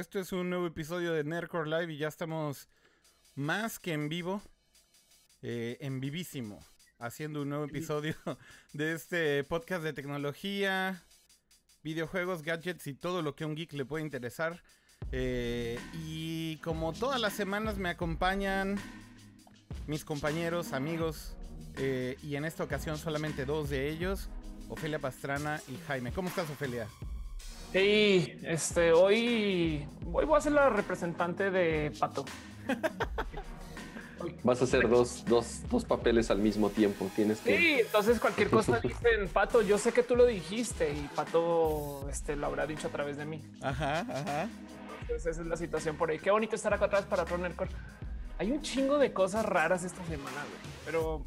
Esto es un nuevo episodio de Nerdcore Live y ya estamos más que en vivo, eh, en vivísimo, haciendo un nuevo episodio de este podcast de tecnología, videojuegos, gadgets y todo lo que a un geek le puede interesar. Eh, y como todas las semanas me acompañan mis compañeros, amigos, eh, y en esta ocasión solamente dos de ellos, Ofelia Pastrana y Jaime. ¿Cómo estás, Ofelia? Sí, este, hoy, hoy voy a ser la representante de Pato. Vas a hacer dos, dos, dos papeles al mismo tiempo. Tienes que. Sí, entonces cualquier cosa dicen Pato. Yo sé que tú lo dijiste y Pato este, lo habrá dicho a través de mí. Ajá, ajá. Entonces esa es la situación por ahí. Qué bonito estar acá atrás para Core. Hay un chingo de cosas raras esta semana, güey, pero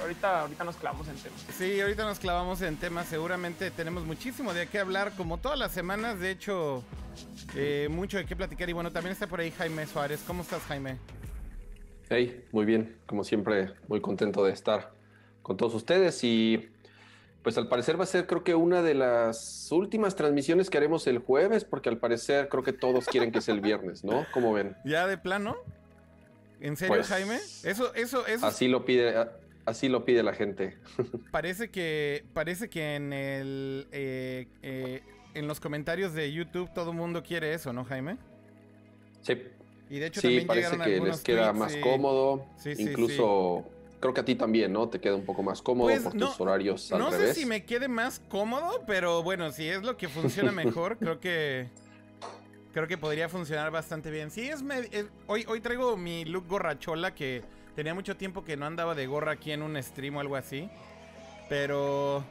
ahorita, ahorita nos clavamos en temas. Sí, ahorita nos clavamos en temas. Seguramente tenemos muchísimo de qué hablar, como todas las semanas. De hecho, eh, mucho de qué platicar. Y bueno, también está por ahí Jaime Suárez. ¿Cómo estás, Jaime? Hey, muy bien. Como siempre, muy contento de estar con todos ustedes. Y pues al parecer va a ser, creo que una de las últimas transmisiones que haremos el jueves, porque al parecer creo que todos quieren que sea el viernes, ¿no? ¿Cómo ven? ¿Ya de plano? ¿En serio, Pues, Jaime? Eso, eso, eso. Así lo pide, así lo pide la gente. Parece que, parece que en el, eh, eh, en los comentarios de YouTube todo el mundo quiere eso, ¿no, Jaime? Sí, Y de hecho sí, también parece que les queda más y- cómodo. Sí, sí, Incluso creo que a ti también, ¿no? Te queda un poco más cómodo Pues, por no- tus horarios al No sé si me quede más cómodo, pero bueno, si es lo que funciona mejor, creo que creo que podría funcionar bastante bien. Sí, es, me- es- hoy hoy traigo mi look gorrachola que tenía mucho tiempo que no andaba de gorra aquí en un stream o algo así. Pero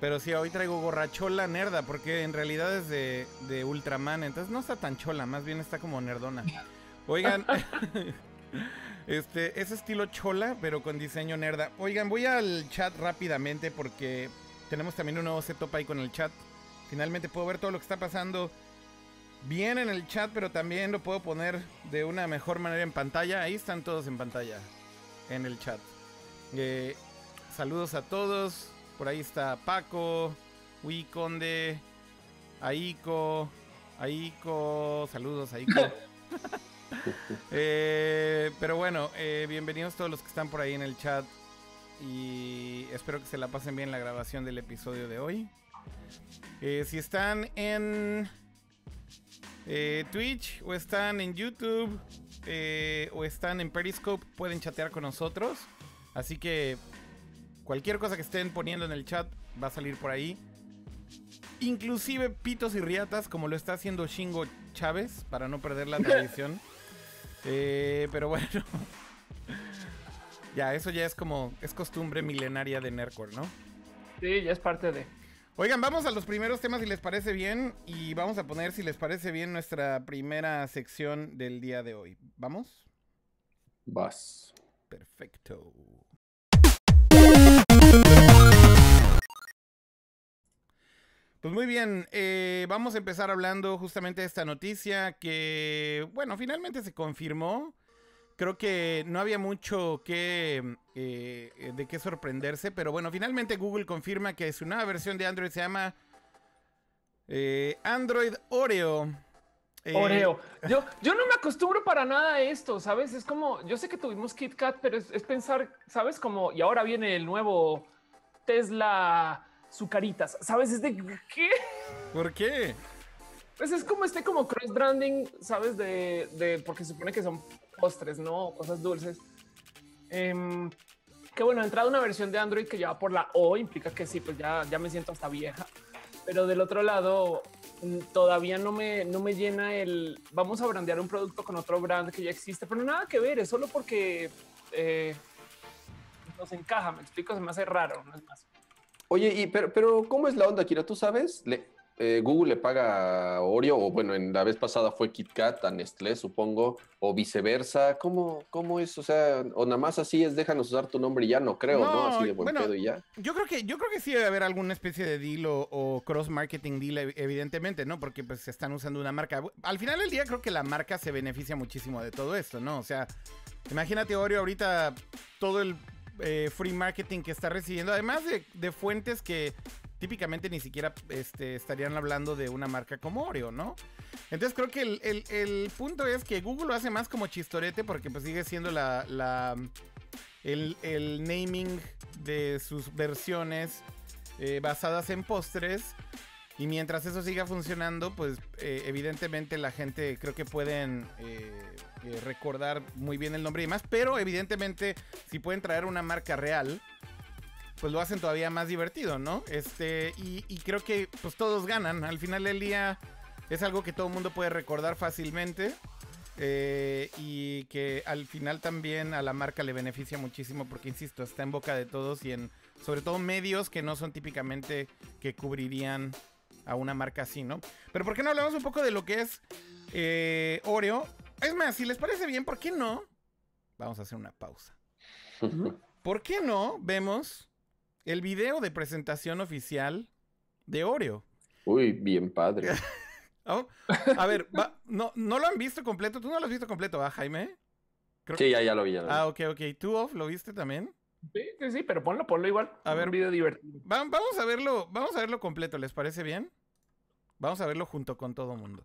pero sí, hoy traigo gorrachola nerda porque en realidad es de, de Ultraman, entonces no está tan chola, más bien está como nerdona. Oigan, este es estilo chola, pero con diseño nerda. Oigan, voy al chat rápidamente porque tenemos también un nuevo setup ahí con el chat. Finalmente puedo ver todo lo que está pasando bien en el chat, pero también lo puedo poner de una mejor manera en pantalla. Ahí están todos en pantalla, en el chat. Eh, saludos a todos. Por ahí está Paco, Wii Conde, Aiko, Aiko, saludos Aiko. Eh, pero bueno, eh, bienvenidos todos los que están por ahí en el chat y espero que se la pasen bien la grabación del episodio de hoy. Eh, si están en eh, Twitch o están en YouTube eh, o están en Periscope, pueden chatear con nosotros. Así que cualquier cosa que estén poniendo en el chat va a salir por ahí. Inclusive pitos y riatas, como lo está haciendo Shingo Chávez, para no perder la tradición. Eh, pero bueno. ya, eso ya es como. Es costumbre milenaria de Nerdcore, ¿no? Sí, ya es parte de. Oigan, vamos a los primeros temas si les parece bien. Y vamos a poner, si les parece bien, nuestra primera sección del día de hoy. ¿Vamos? Vas. Perfecto. Pues muy bien, eh, vamos a empezar hablando justamente de esta noticia que, bueno, finalmente se confirmó. Creo que no había mucho que, eh, de qué sorprenderse, pero bueno, finalmente Google confirma que su nueva versión de Android se llama eh, Android Oreo. Eh, Oreo. Yo, yo no me acostumbro para nada a esto, ¿sabes? Es como, yo sé que tuvimos KitKat, pero es, es pensar, ¿sabes? Como, y ahora viene el nuevo Tesla Zucaritas, ¿sabes? Es de, ¿qué? ¿Por qué? Pues es como este como cross branding, ¿sabes? De, de porque se supone que son postres, ¿no? Cosas dulces. Em, que bueno, entrada una versión de Android que lleva por la O, implica que sí, pues ya, ya me siento hasta vieja. Pero del otro lado, mm, todavía no me, no me llena el vamos a brandear un producto con otro brand que ya existe, pero nada que ver, es solo porque eh, nos encaja, me explico, se me hace raro, no es más. Oye, y, pero, pero ¿cómo es la onda, Kira? ¿Tú sabes? Le- eh, Google le paga a Oreo, o bueno, en la vez pasada fue KitKat a Nestlé, supongo, o viceversa. ¿Cómo, ¿Cómo es? O sea, o nada más así es, déjanos usar tu nombre y ya no creo, ¿no? No, Así de buen bueno, pedo y ya. Yo creo que, yo creo que sí debe haber alguna especie de deal o, o cross marketing deal, ev- evidentemente, ¿no? Porque pues se están usando una marca. Al final del día creo que la marca se beneficia muchísimo de todo esto, ¿no? O sea, imagínate Oreo ahorita todo el eh, free marketing que está recibiendo, además de, de fuentes que típicamente ni siquiera este, estarían hablando de una marca como Oreo, ¿no? Entonces creo que el, punto es que Google lo hace más como chistorete porque pues sigue siendo la, la el, naming de sus versiones eh, basadas en postres. Y mientras eso siga funcionando, pues eh, evidentemente la gente creo que pueden eh, recordar muy bien el nombre y demás. Pero evidentemente si pueden traer una marca real, pues lo hacen todavía más divertido, ¿no? Este, y, creo que pues todos ganan. Al final del día es algo que todo el mundo puede recordar fácilmente. Eh, y que al final también a la marca le beneficia muchísimo porque, insisto, está en boca de todos y en sobre todo medios que no son típicamente que cubrirían a una marca así, ¿no? Pero ¿por qué no hablamos un poco de lo que es eh, Oreo? Es más, si les parece bien, ¿por qué no? Vamos a hacer una pausa. ¿Por qué no vemos el video de presentación oficial de Oreo. Uy, bien padre. Oh, a ver, no, no lo han visto completo. ¿Tú no lo has visto completo, ¿ah, Jaime? sí, ya, ya lo vi. Ya Ah, ok, ok. ¿Tú, Off, lo viste también? Sí, sí, sí, pero ponlo, ponlo igual. A ver, un video divertido. vamos a verlo, vamos a verlo completo, ¿les parece bien? Vamos a verlo junto con todo mundo.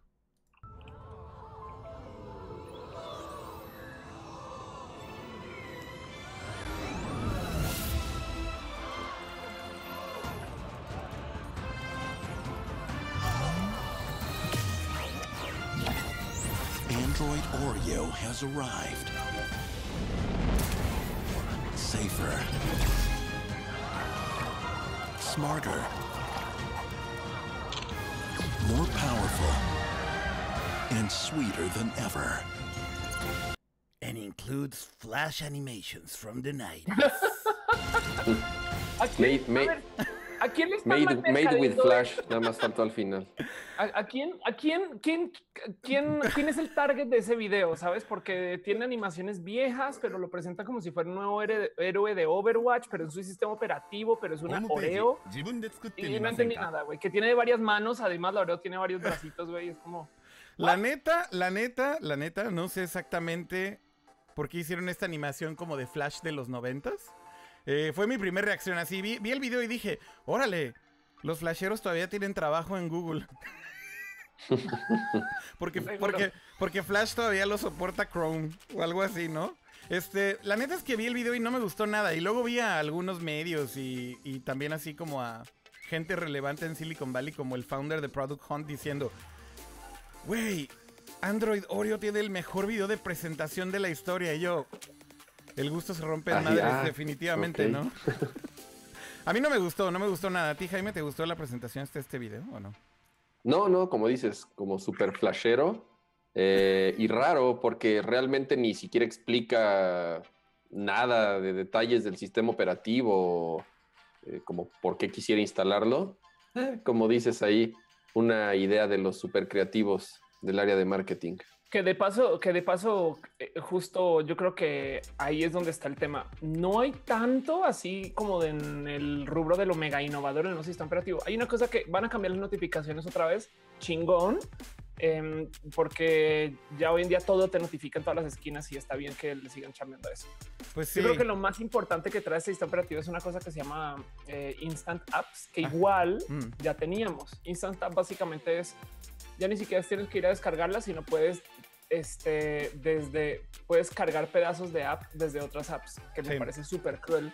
Oreo has arrived. Safer. Smarter. More powerful. And sweeter than ever. And includes flash animations from the 90s. made, made, ¿A quién le Made, made with Flash, nada más faltó al final. ¿A, quién, a quién, quién, quién, quién es el target de ese video? ¿Sabes? Porque tiene animaciones viejas, pero lo presenta como si fuera un nuevo héroe de Overwatch, pero es un sistema operativo, pero es una Oreo. Y no entendí nada, güey. Que tiene varias manos, además la Oreo tiene varios bracitos, güey. Es como... La neta, la neta, la neta, no sé exactamente por qué hicieron esta animación como de Flash de los noventas. Eh, fue mi primera reacción así. Vi, el video y dije, órale, los flasheros todavía tienen trabajo en Google. porque, porque, porque Flash todavía lo soporta Chrome o algo así, ¿no? Este, la neta es que vi el video y no me gustó nada. Y luego vi a algunos medios y, y también así como a gente relevante en Silicon Valley como el founder de Product Hunt diciendo, wey, Android Oreo tiene el mejor video de presentación de la historia. Y yo, el gusto se rompe en madres, ah, definitivamente, ¿no? A mí no me gustó, no me gustó nada. ¿A ti, Jaime, te gustó la presentación de este video o no? No, no, como dices, como súper flashero eh, y raro porque realmente ni siquiera explica nada de detalles del sistema operativo, eh, como por qué quisiera instalarlo. Eh, como dices ahí, una idea de los super creativos del área de marketing. Que de paso, que de paso, eh, justo yo creo que ahí es donde está el tema. No hay tanto así como en el rubro de lo mega innovador en el sistema operativo. Hay una cosa que van a cambiar las notificaciones otra vez, chingón, em, porque ya hoy en día todo te notifica en todas las esquinas y está bien que le sigan chambeando eso. Pues sí. Yo creo que lo más importante que trae este sistema operativo es una cosa que se llama eh, Instant Apps, que ah. igual mm. ya teníamos. Instant Apps básicamente es ya ni siquiera tienes que ir a descargarla, sino puedes este, desde puedes cargar pedazos de app desde otras apps, que me parece súper cruel.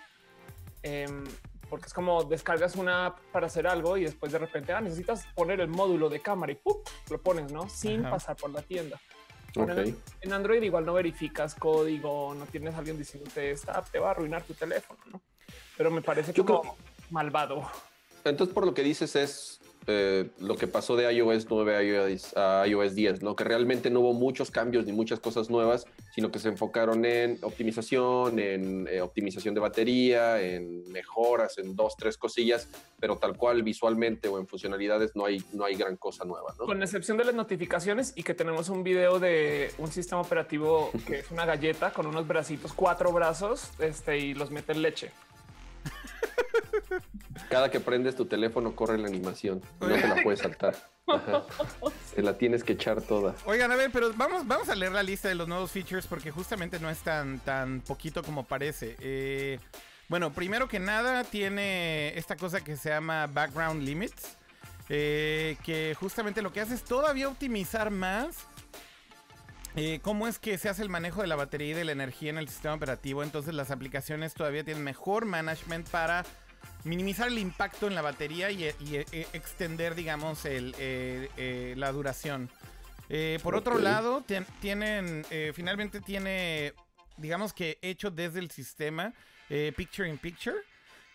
Em, porque es como descargas una app para hacer algo y después de repente ah, necesitas poner el módulo de cámara y ¡pum! lo pones, ¿no? Sin pasar por la tienda. En, Android igual no verificas código, no tienes a alguien diciéndote esta app te va a arruinar tu teléfono, ¿no? Pero me parece como malvado. Entonces, por lo que dices es eh, lo que pasó de iOS 9 a iOS, 10, ¿no? que realmente no hubo muchos cambios ni muchas cosas nuevas, sino que se enfocaron en optimización, en eh, optimización de batería, en mejoras, en dos, tres cosillas, pero tal cual visualmente o en funcionalidades no hay, no hay gran cosa nueva. Con excepción de las notificaciones y que tenemos un video de un sistema operativo que es una galleta con unos bracitos, cuatro brazos, este, y los mete en leche. Cada que prendes tu teléfono corre la animación. No te la puedes saltar. Te la tienes que echar toda. Oigan, a ver, pero vamos, vamos a leer la lista de los nuevos features porque justamente no es tan, tan poquito como parece. Eh, Bueno, primero que nada tiene esta cosa que se llama Background Limits, eh, que justamente lo que hace es todavía optimizar más eh, cómo es que se hace el manejo de la batería y de la energía en el sistema operativo. Entonces las aplicaciones todavía tienen mejor management para minimizar el impacto en la batería y, extender, digamos, la duración. por otro lado, tienen, finalmente tiene, digamos que hecho desde el sistema eh, Picture in Picture.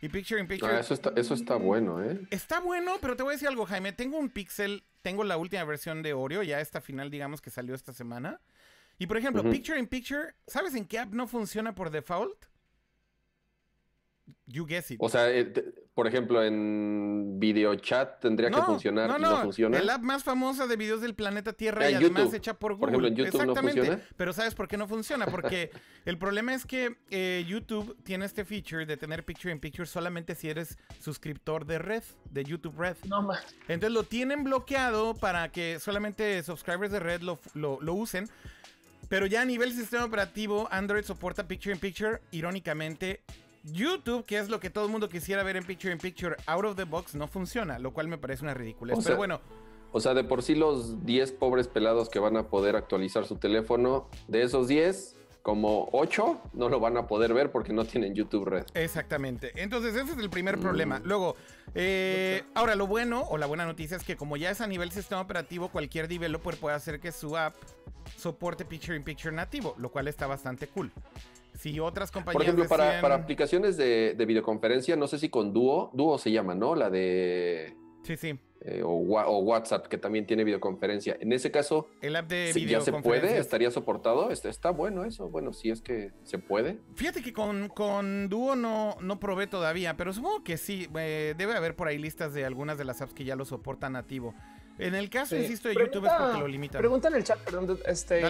Y Picture in Picture. Ah, eso, está, eso está bueno, ¿eh? Está bueno, pero te voy a decir algo, Jaime. Tengo un Pixel, tengo la última versión de Oreo, ya esta final, digamos, que salió esta semana. Y por ejemplo, Picture in Picture, ¿sabes en qué app no funciona por default? You guess it. O sea, eh, por ejemplo, en video chat tendría que funcionar no, no, no, funciona. El app más famosa de videos del planeta Tierra y además hecha por Google. Por ejemplo, en YouTube Exactamente. No funciona? Pero ¿sabes por qué no funciona? Porque el problema es que eh, YouTube tiene este feature de tener picture in picture solamente si eres suscriptor de Red, de YouTube Red. No más. Entonces lo tienen bloqueado para que solamente subscribers de Red lo, lo, lo usen. Pero ya a nivel sistema operativo, Android soporta Picture in Picture. Irónicamente, YouTube, que es lo que todo el mundo quisiera ver en Picture in Picture, out of the box, no funciona, lo cual me parece una ridícula. Pero bueno. O sea, de por sí los 10 pobres pelados que van a poder actualizar su teléfono, de esos 10, como 8 no lo van a poder ver porque no tienen YouTube Red. Exactamente. Entonces, ese es el primer problema. Mm. Luego, eh, ahora lo bueno o la buena noticia es que como ya es a nivel sistema operativo, cualquier developer puede hacer que su app soporte Picture in Picture nativo, lo cual está bastante cool. Si otras compañías. Por ejemplo, para, aplicaciones de, videoconferencia, no sé si con Duo, Duo se llama, ¿no? La de. Sí, sí. Eh, o, WhatsApp, que también tiene videoconferencia. En ese caso, el app de si ya se puede, estaría soportado. Está, está, bueno eso. Bueno, si es que se puede. Fíjate que con, con Duo no, no probé todavía, pero supongo que sí. Eh, debe haber por ahí listas de algunas de las apps que ya lo soportan nativo. En el caso, insisto, de YouTube es porque lo limitan. Pregunta en el chat, perdón, este,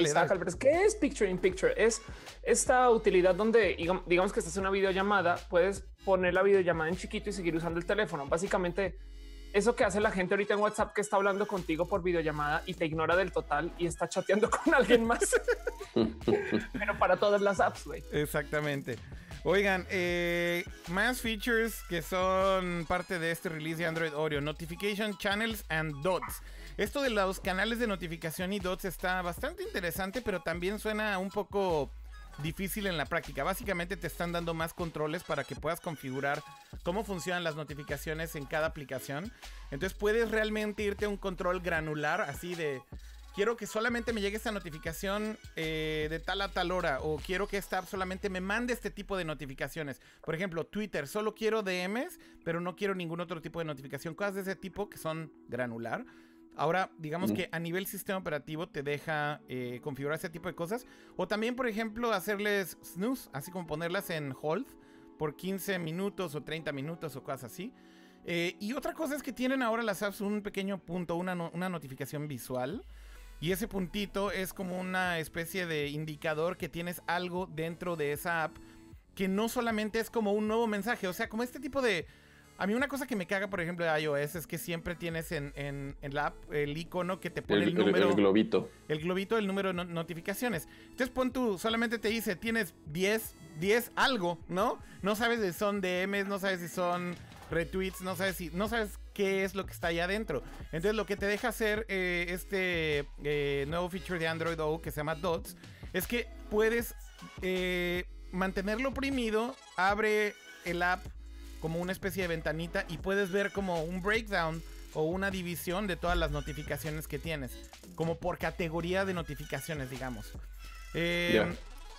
¿qué es Picture in Picture? Es esta utilidad donde, digamos que estás en una videollamada, puedes poner la videollamada en chiquito y seguir usando el teléfono. Básicamente, eso que hace la gente ahorita en WhatsApp que está hablando contigo por videollamada y te ignora del total y está chateando con alguien más. Pero para todas las apps, güey. Exactamente. Oigan, eh, más features que son parte de este release de Android Oreo. Notification Channels and Dots. Esto de los canales de notificación y dots está bastante interesante, pero también suena un poco difícil en la práctica. Básicamente te están dando más controles para que puedas configurar cómo funcionan las notificaciones en cada aplicación. Entonces puedes realmente irte a un control granular, así de quiero que solamente me llegue esta notificación eh, de tal a tal hora o quiero que esta app solamente me mande este tipo de notificaciones. Por ejemplo, Twitter, solo quiero DMs, pero no quiero ningún otro tipo de notificación. Cosas de ese tipo que son granular. Ahora, digamos que a nivel sistema operativo te deja eh, configurar ese tipo de cosas. O también, por ejemplo, hacerles snooze, así como ponerlas en hold por 15 minutos o 30 minutos o cosas así. Eh, y otra cosa es que tienen ahora las apps un pequeño punto, una, una notificación visual. Y ese puntito es como una especie de indicador que tienes algo dentro de esa app que no solamente es como un nuevo mensaje, o sea, como este tipo de... A mí una cosa que me caga, por ejemplo, de iOS es que siempre tienes en, en, la app el icono que te pone el, número... El, globito. El globito del número de notificaciones. Entonces pon tú, solamente te dice, tienes 10, 10 algo, ¿no? No sabes si son DMs, no sabes si son retweets, no sabes si... No sabes qué es lo que está ahí adentro. Entonces lo que te deja hacer eh, este eh, nuevo feature de Android O que se llama Dots es que puedes eh, mantenerlo oprimido, abre el app como una especie de ventanita y puedes ver como un breakdown o una división de todas las notificaciones que tienes, como por categoría de notificaciones, digamos.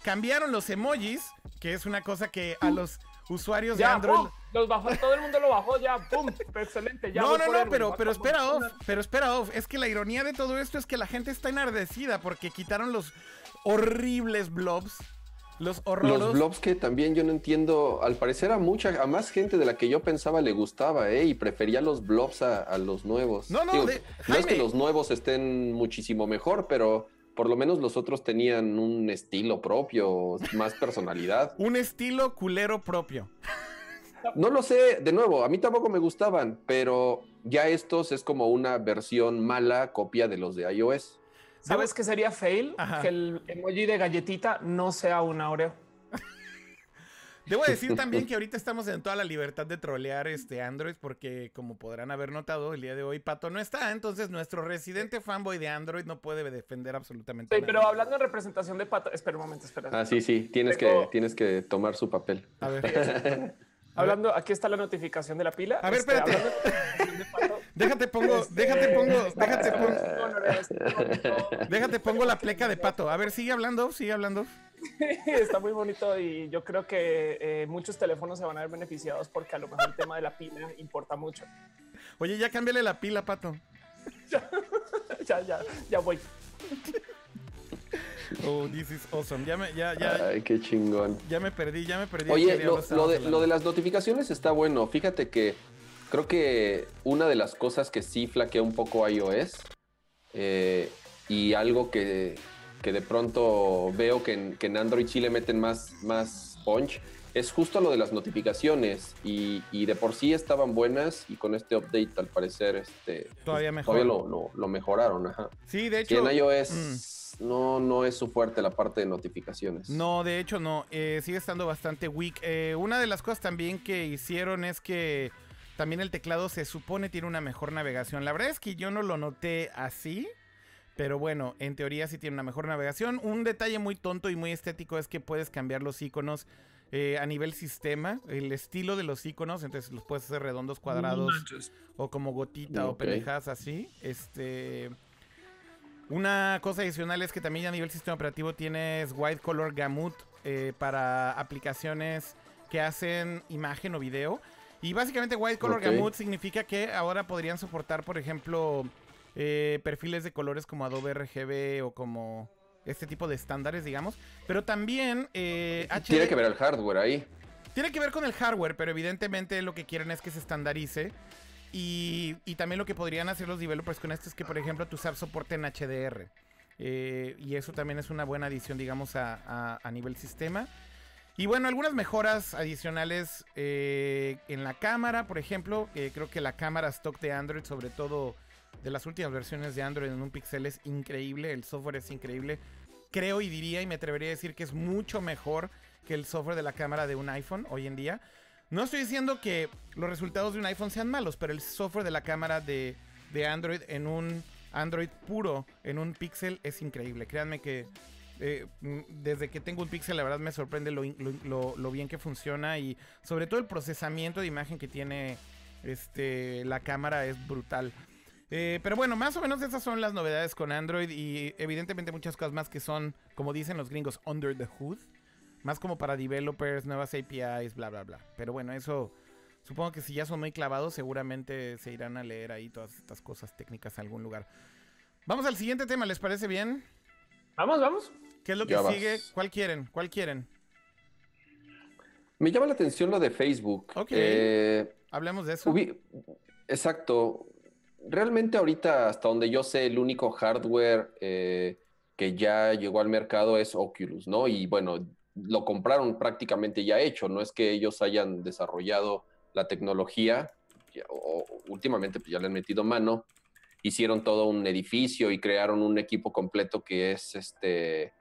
Cambiaron los emojis, que es una cosa que a los usuarios de Android. los bajó, todo el mundo lo bajó ya, ¡pum! Excelente. Ya no, no, no, pero, pero espera, off, pero espera, off. Es que la ironía de todo esto es que la gente está enardecida porque quitaron los horribles blobs. Los horrores. Los blobs que también yo no entiendo. Al parecer a mucha, a más gente de la que yo pensaba le gustaba, ¿eh? Y prefería los blobs a, los nuevos. No, no, no es que los nuevos estén muchísimo mejor, pero por lo menos los otros tenían un estilo propio, más personalidad. un estilo culero propio. No lo sé, de nuevo, a mí tampoco me gustaban, pero ya estos es como una versión mala copia de los de iOS. ¿Sabes qué sería fail? Que el emoji de galletita no sea una Oreo. Debo decir también que ahorita estamos en toda la libertad de trolear este Android porque como podrán haber notado el día de hoy Pato no está, entonces nuestro residente fanboy de Android no puede defender absolutamente Sí, nada. pero hablando en representación de Pato, espera un momento, espera. Ah, sí, sí, tienes que, tienes que tomar su papel. A ver, Hablando, aquí está la notificación de la pila. A ver, Este, espérate. hablando déjate pongo, este, déjate pongo, déjate pongo, déjate pongo la pleca de Pato. A ver, sigue hablando, sigue hablando. Está muy bonito y yo creo que eh, muchos teléfonos se van a ver beneficiados porque a lo mejor el tema de la pila importa mucho. Oye, ya cámbiale la pila, Pato. ya, ya, ya voy. Oh, this is awesome. Ya me, ya, ya, Ay, qué chingón. ya me perdí, ya me perdí. Oye, ¿Qué lo, de, lo de las notificaciones está bueno. Fíjate que creo que una de las cosas que sí flaquea un poco iOS eh, y algo que, que de pronto veo que en, que en Android sí le meten más, más punch es justo lo de las notificaciones y, y de por sí estaban buenas y con este update al parecer este, Todavía pues, mejor. todavía lo, lo- lo mejoraron. Ajá. Sí, de Que hecho. en iOS no, no es su fuerte la parte de notificaciones. No, de hecho no, eh, sigue estando bastante weak. Eh, una de las cosas también que hicieron es que también el teclado se supone tiene una mejor navegación. La verdad es que yo no lo noté así, pero bueno, en teoría sí tiene una mejor navegación. Un detalle muy tonto y muy estético es que puedes cambiar los iconos eh, a nivel sistema, el estilo de los iconos, entonces los puedes hacer redondos, cuadrados o como gotita o pendejadas así. Este. Una cosa adicional es que también a nivel sistema operativo tienes White Color Gamut eh, para aplicaciones que hacen imagen o video. Y básicamente White Color. Gamut significa que ahora podrían soportar, por ejemplo, eh, perfiles de colores como Adobe RGB o como este tipo de estándares, digamos. Pero también eh, HD Tiene que ver el hardware ahí. tiene que ver con el hardware, pero evidentemente lo que quieren es que se estandarice. Y, y también lo que podrían hacer los developers con esto es que, por ejemplo, tus apps soporten HDR. Eh, y eso también es una buena adición, digamos, a, a- a nivel sistema. Y bueno, algunas mejoras adicionales eh, en la cámara, por ejemplo. creo que la cámara stock de Android, sobre todo de las últimas versiones de Android en un pixel, es increíble. El software es increíble. Creo y diría y me atrevería a decir que es mucho mejor que el software de la cámara de un iPhone hoy en día. No estoy diciendo que los resultados de un iPhone sean malos, pero el software de la cámara de, de Android en un Android puro, en un Pixel, es increíble. Créanme que eh, mm, desde que tengo un Pixel, la verdad me sorprende lo, bien que funciona y sobre todo el procesamiento de imagen que tiene este, la cámara es brutal. Eh, pero bueno, más o menos esas son las novedades con Android y evidentemente muchas cosas más que son, como dicen los gringos, under the hood. Más como para developers, nuevas APIs, bla, bla, bla. Pero bueno, eso supongo que si ya son muy clavados, seguramente se irán a leer ahí todas estas cosas técnicas en algún lugar. Vamos al siguiente tema, ¿les parece bien? Vamos, vamos. ¿Qué es lo que Ya vas. sigue? ¿Cuál quieren? ¿Cuál quieren? Me llama la atención lo de Facebook. Ok. Eh, Hablemos de eso. Exacto. Realmente ahorita, hasta donde yo sé, el único hardware eh, que ya llegó al mercado es Oculus, ¿no? Y bueno, lo compraron prácticamente ya hecho, no es que ellos hayan desarrollado la tecnología, ya- o últimamente pues, ya le han metido mano, hicieron todo un edificio y crearon un equipo completo que es este,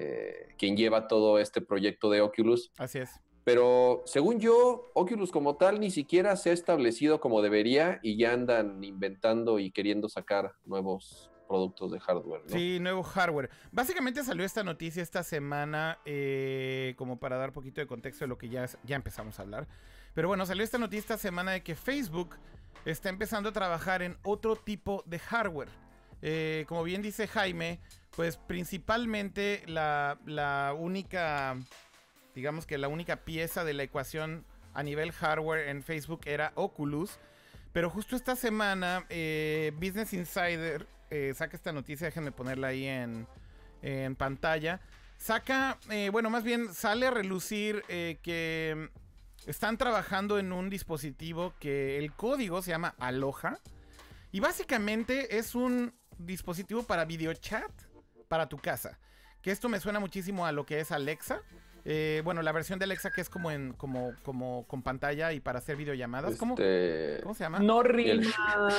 eh, quien lleva todo este proyecto de Oculus. Así es. Pero según yo, Oculus como tal ni siquiera se ha establecido como debería y ya andan inventando y queriendo sacar nuevos productos de hardware. ¿no? Sí, nuevo hardware. Básicamente salió esta noticia esta semana, eh, como para dar poquito de contexto de lo que ya, ya empezamos a hablar. Pero bueno, salió esta noticia esta semana de que Facebook está empezando a trabajar en otro tipo de hardware. Eh, como bien dice Jaime, pues principalmente la, única, digamos que la única pieza de la ecuación a nivel hardware en Facebook era Oculus. Pero justo esta semana, eh, Business Insider eh, saca esta noticia, déjenme ponerla ahí en, pantalla. Saca, bueno, más bien sale a relucir que están trabajando en un dispositivo que el código se llama Aloha. Y básicamente es un dispositivo para videochat para tu casa. Que esto me suena muchísimo a lo que es Alexa. Eh, bueno, la versión de Alexa que es como en como como con pantalla y para hacer videollamadas. ¿Cómo, Este, ¿Cómo se llama? No el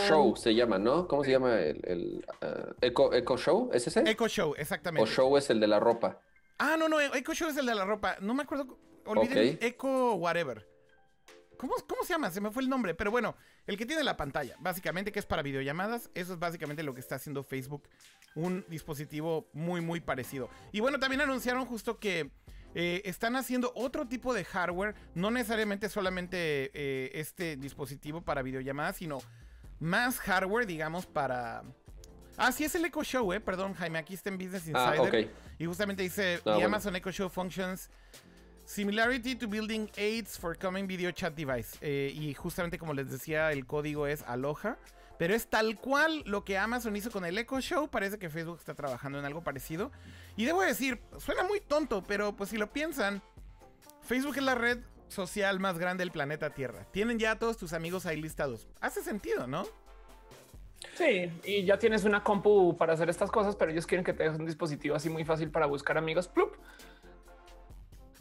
Show se llama, ¿no? ¿Cómo se llama? El, el, ah, Echo, Echo Show, ¿es ese? Echo Show, o exactamente. Show es el de la ropa. Ah, no, no, Echo Show es el de la ropa. No me acuerdo. olviden Echo Whatever. ¿Cómo, ¿Cómo se llama? Se me fue el nombre. Pero bueno, el que tiene la pantalla, básicamente, que es para videollamadas. Eso es básicamente lo que está haciendo Facebook. Un dispositivo muy, muy parecido. Y bueno, también anunciaron justo que eh, están haciendo otro tipo de hardware. No necesariamente solamente eh, este dispositivo para videollamadas, sino más hardware, digamos, para... Ah, sí, es el Echo Show, eh. Perdón, Jaime, aquí está en Business ah, Insider. Y justamente dice, ah, Amazon Echo Show functions Similarity to building aids for common video chat device. Eh, y justamente como les decía, el código es Aloha. Pero es tal cual lo que Amazon hizo con el Echo Show. Parece que Facebook está trabajando en algo parecido. Y debo decir, suena muy tonto, pero pues si lo piensan, Facebook es la red social más grande del planeta Tierra. Tienen ya a todos tus amigos ahí listados. Hace sentido, ¿no? Sí, y ya tienes una compu para hacer estas cosas, pero ellos quieren que tengas un dispositivo así muy fácil para buscar amigos. Plup.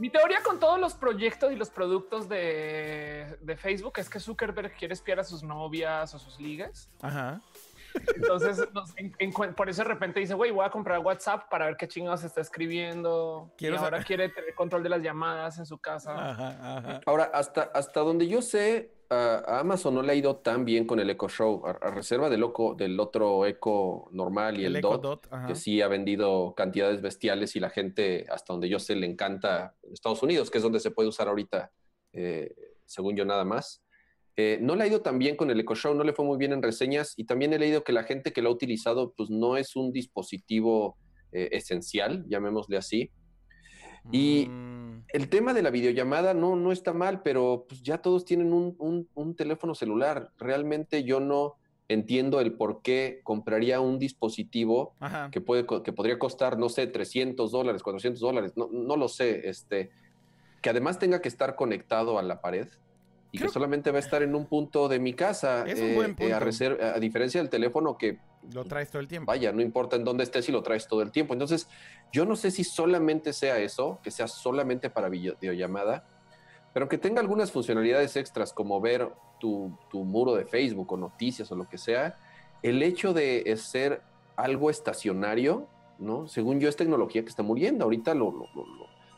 Mi teoría con todos los proyectos y los productos de, Facebook es que Zuckerberg quiere espiar a sus novias o sus ligas. Ajá. Entonces, por eso de repente dice, güey, voy a comprar WhatsApp para ver qué chingados está escribiendo. y ahora quiere tener control de las llamadas en su casa. Ajá, Ahora, hasta, hasta donde yo sé, a Amazon no le ha ido tan bien con el Echo Show, a, reserva del, loco, del otro Echo normal y el, Dot, que sí ha vendido cantidades bestiales y la gente, hasta donde yo sé, le encanta en Estados Unidos, que es donde se puede usar ahorita, eh, según yo nada más. Eh, no le ha ido tan bien con el Echo Show, no le fue muy bien en reseñas y también he leído que la gente que lo ha utilizado pues no es un dispositivo eh, esencial, llamémosle así. Y mm. el tema de la videollamada no, no está mal, pero pues ya todos tienen un, teléfono celular. Realmente yo no entiendo el por qué compraría un dispositivo que, puede, que podría costar, no sé, 300 dólares, 400 dólares, no, no lo sé, este, que además tenga que estar conectado a la pared y que solamente va a estar en un punto de mi casa. Es un buen eh, punto. a, diferencia del teléfono que... Lo traes todo el tiempo. Vaya, no importa en dónde estés si lo traes todo el tiempo. Entonces, yo no sé si solamente sea eso, que sea solamente para videollamada, pero que tenga algunas funcionalidades extras como ver tu, muro de Facebook o noticias o lo que sea. El hecho de ser algo estacionario, ¿no? Según yo, es tecnología que está muriendo. Ahorita lo,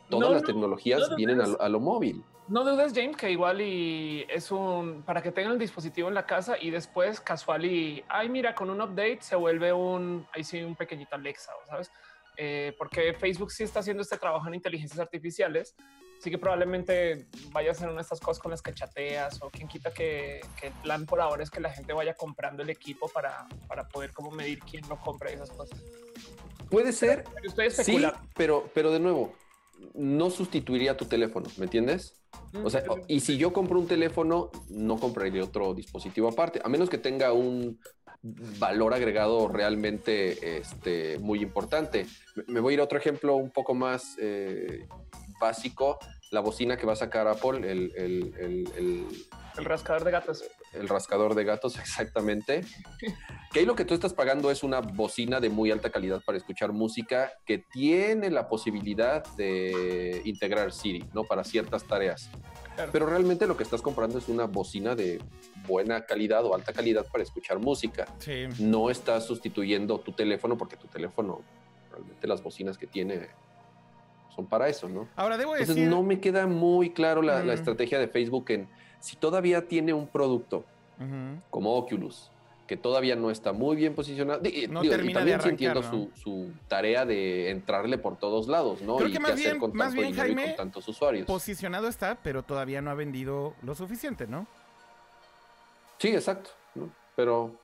todas las tecnologías vienen a lo móvil. No dudes, James, que igual y es un para que tengan el dispositivo en la casa y después casual y ay, mira, con un update se vuelve un ahí sí, un pequeñito Alexa, ¿sabes? Eh, porque Facebook sí está haciendo este trabajo en inteligencias artificiales. Así que probablemente vaya a ser una de estas cosas con las que chateas o quien quita que, el plan por ahora es que la gente vaya comprando el equipo para, para poder como medir quién lo compra y esas cosas. Puede ser. sí, pero, pero de nuevo, no sustituiría tu teléfono, ¿me entiendes? O sea, y si yo compro un teléfono, no compraría otro dispositivo aparte, a menos que tenga un valor agregado realmente este, muy importante. Me voy a ir a otro ejemplo un poco más eh, básico, la bocina que va a sacar Apple, el, el, el rascador de gatos. El rascador de gatos, exactamente. que ahí lo que tú estás pagando es una bocina de muy alta calidad para escuchar música que tiene la posibilidad de integrar Siri, ¿no? Para ciertas tareas. Pero realmente lo que estás comprando es una bocina de buena calidad o alta calidad para escuchar música. Sí. No estás sustituyendo tu teléfono porque tu teléfono, realmente las bocinas que tiene son para eso, ¿no? Ahora debo Entonces no me queda muy claro la, la estrategia de Facebook en si todavía tiene un producto como Oculus, que todavía no está muy bien posicionado, y, también entiendo su, tarea de entrarle por todos lados, ¿no? Creo que más bien, con más bien, Jaime, tantos usuarios. Posicionado está, pero todavía no ha vendido lo suficiente, ¿no? Sí, exacto. Pero,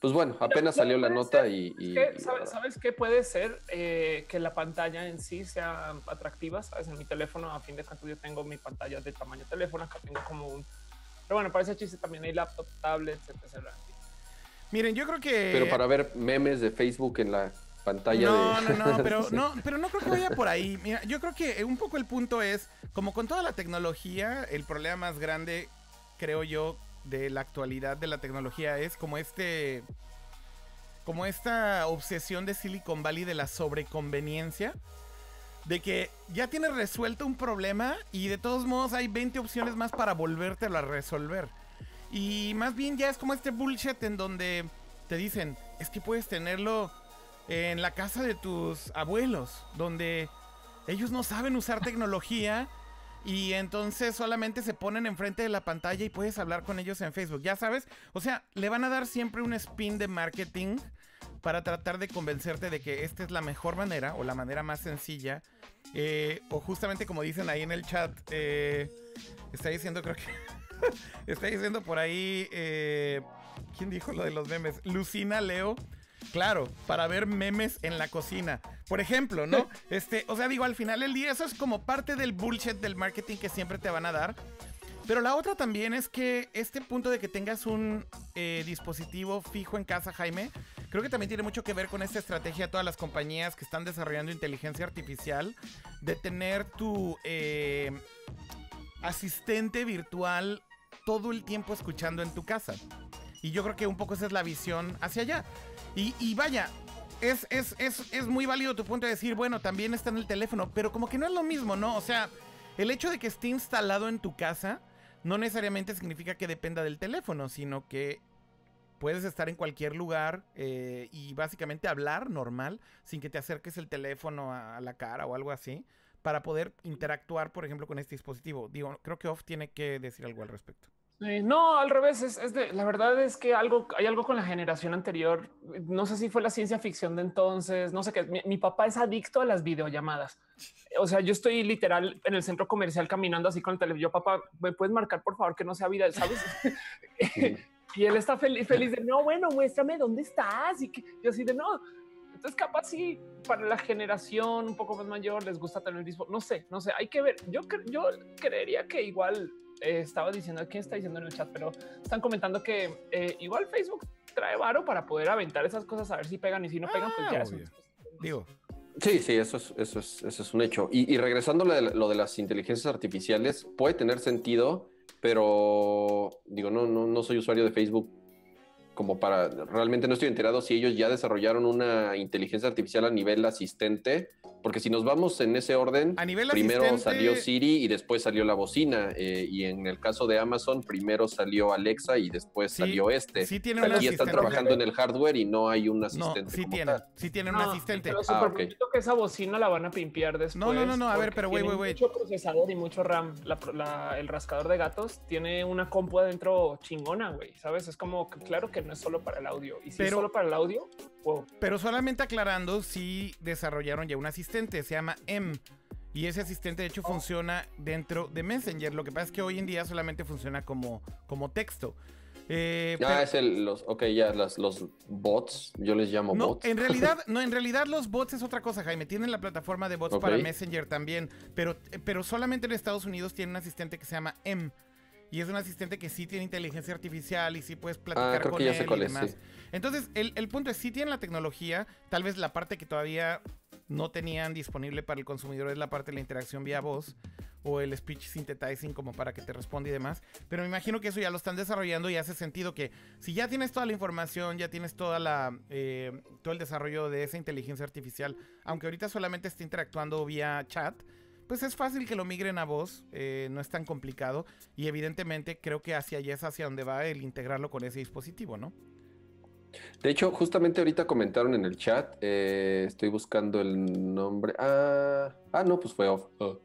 pues bueno, apenas salió la nota y... ¿sabes, qué puede ser? Eh, que la pantalla en sí sea atractiva, ¿sabes? En mi teléfono, a fin de cuentas, yo tengo mi pantalla de tamaño teléfono, acá tengo como un... Pero bueno, para ese chiste también hay laptop, tablets, etc. Miren, yo creo que... Pero para ver memes de Facebook en la pantalla no, de... No, no, pero no, pero no creo que vaya por ahí. Mira, yo creo que un poco el punto es, como con toda la tecnología, el problema más grande, creo yo, de la actualidad de la tecnología es como este como esta obsesión de Silicon Valley de la sobreconveniencia de que ya tienes resuelto un problema y de todos modos hay 20 opciones más para volvértelo a resolver. Y más bien ya es como este bullshit en donde te dicen, es que puedes tenerlo en la casa de tus abuelos, donde ellos no saben usar tecnología y entonces solamente se ponen enfrente de la pantalla y puedes hablar con ellos en Facebook, ya sabes. O sea, le van a dar siempre un spin de marketing para tratar de convencerte de que esta es la mejor manera o la manera más sencilla. Eh, o justamente como dicen ahí en el chat, eh, está diciendo, creo que... está diciendo por ahí... Eh, ¿Quién dijo lo de los memes? Lucina Leo. Claro, para ver memes en la cocina. Por ejemplo, ¿no? Este, o sea, digo, al final del día, eso es como parte del bullshit del marketing que siempre te van a dar. Pero la otra también es que este punto de que tengas un eh, dispositivo fijo en casa, Jaime, creo que también tiene mucho que ver con esta estrategia de todas las compañías que están desarrollando inteligencia artificial, de tener tu eh, asistente virtual todo el tiempo escuchando en tu casa. Y yo creo que un poco esa es la visión hacia allá. Y, vaya, es, es, es, es, muy válido tu punto de decir, bueno, también está en el teléfono, pero como que no es lo mismo, ¿no? O sea, el hecho de que esté instalado en tu casa no necesariamente significa que dependa del teléfono, sino que puedes estar en cualquier lugar eh, y básicamente hablar normal sin que te acerques el teléfono a, la cara o algo así para poder interactuar, por ejemplo, con este dispositivo. Digo, creo que Off tiene que decir algo al respecto no, al revés. Es, de, la verdad es que algo hay algo con la generación anterior. No sé si fue la ciencia ficción de entonces. No sé qué. Mi, papá es adicto a las videollamadas. O sea, yo estoy literal en el centro comercial caminando así con el teléfono. Yo, papá, me puedes marcar por favor que no sea vida, sabes? y él está feliz, feliz de no. Bueno, muéstrame dónde estás y que yo así de no. Entonces, capaz sí, para la generación un poco más mayor les gusta tener el No sé, no sé. Hay que ver. Yo, yo creería que igual eh, estaba diciendo, ¿quién está diciendo en el chat? Pero están comentando que eh, igual Facebook trae varo para poder aventar esas cosas a ver si pegan y si no pegan, pues ya es Digo. Sí, sí, eso es, eso es, eso es un hecho. Y, regresando a lo de las inteligencias artificiales, puede tener sentido, pero digo, no, no, no soy usuario de Facebook como para, realmente no estoy enterado si ellos ya desarrollaron una inteligencia artificial a nivel asistente porque si nos vamos en ese orden, primero salió Siri y después salió la bocina. Eh, y en el caso de Amazon, primero salió Alexa y después salió este. Sí tiene un Aquí están trabajando en el hardware y no hay un asistente. No, sí tiene, sí tiene un asistente. Pero ah, okay. que esa bocina la van a pimpear después. No, no, no, no. a ver, pero güey, güey, güey. Mucho procesador y mucho RAM. el rascador de gatos tiene una compu adentro chingona, güey. ¿Sabes? Es como, claro que no es solo para el audio. Y si es solo para el audio, wow. Pero solamente aclarando, si desarrollaron ya un asistente se llama M. Y ese asistente de hecho oh. funciona dentro de Messenger. Lo que pasa es que hoy en día solamente funciona como, como texto. Eh, ya es el, los, ok, ya los bots, yo les llamo no, bots. En realidad, no, en realidad los bots es otra cosa, Jaime. Tienen la plataforma de bots para Messenger también, pero, pero solamente en Estados Unidos tienen un asistente que se llama M. Y es un asistente que sí tiene inteligencia artificial y sí puedes platicar ah, con él y demás. Entonces, el, el punto es, sí tienen la tecnología, tal vez la parte que todavía no tenían disponible para el consumidor es la parte de la interacción vía voz o el speech synthesizing como para que te responda y demás. Pero me imagino que eso ya lo están desarrollando y hace sentido que si ya tienes toda la información, ya tienes toda la, eh, todo el desarrollo de esa inteligencia artificial, aunque ahorita solamente esté interactuando vía chat, pues es fácil que lo migren a voz, eh, no es tan complicado y evidentemente creo que hacia allá es hacia donde va el integrarlo con ese dispositivo, ¿no? De hecho, justamente ahorita comentaron en el chat, eh, estoy buscando el nombre. Ah, ah no, pues fue off. Oh.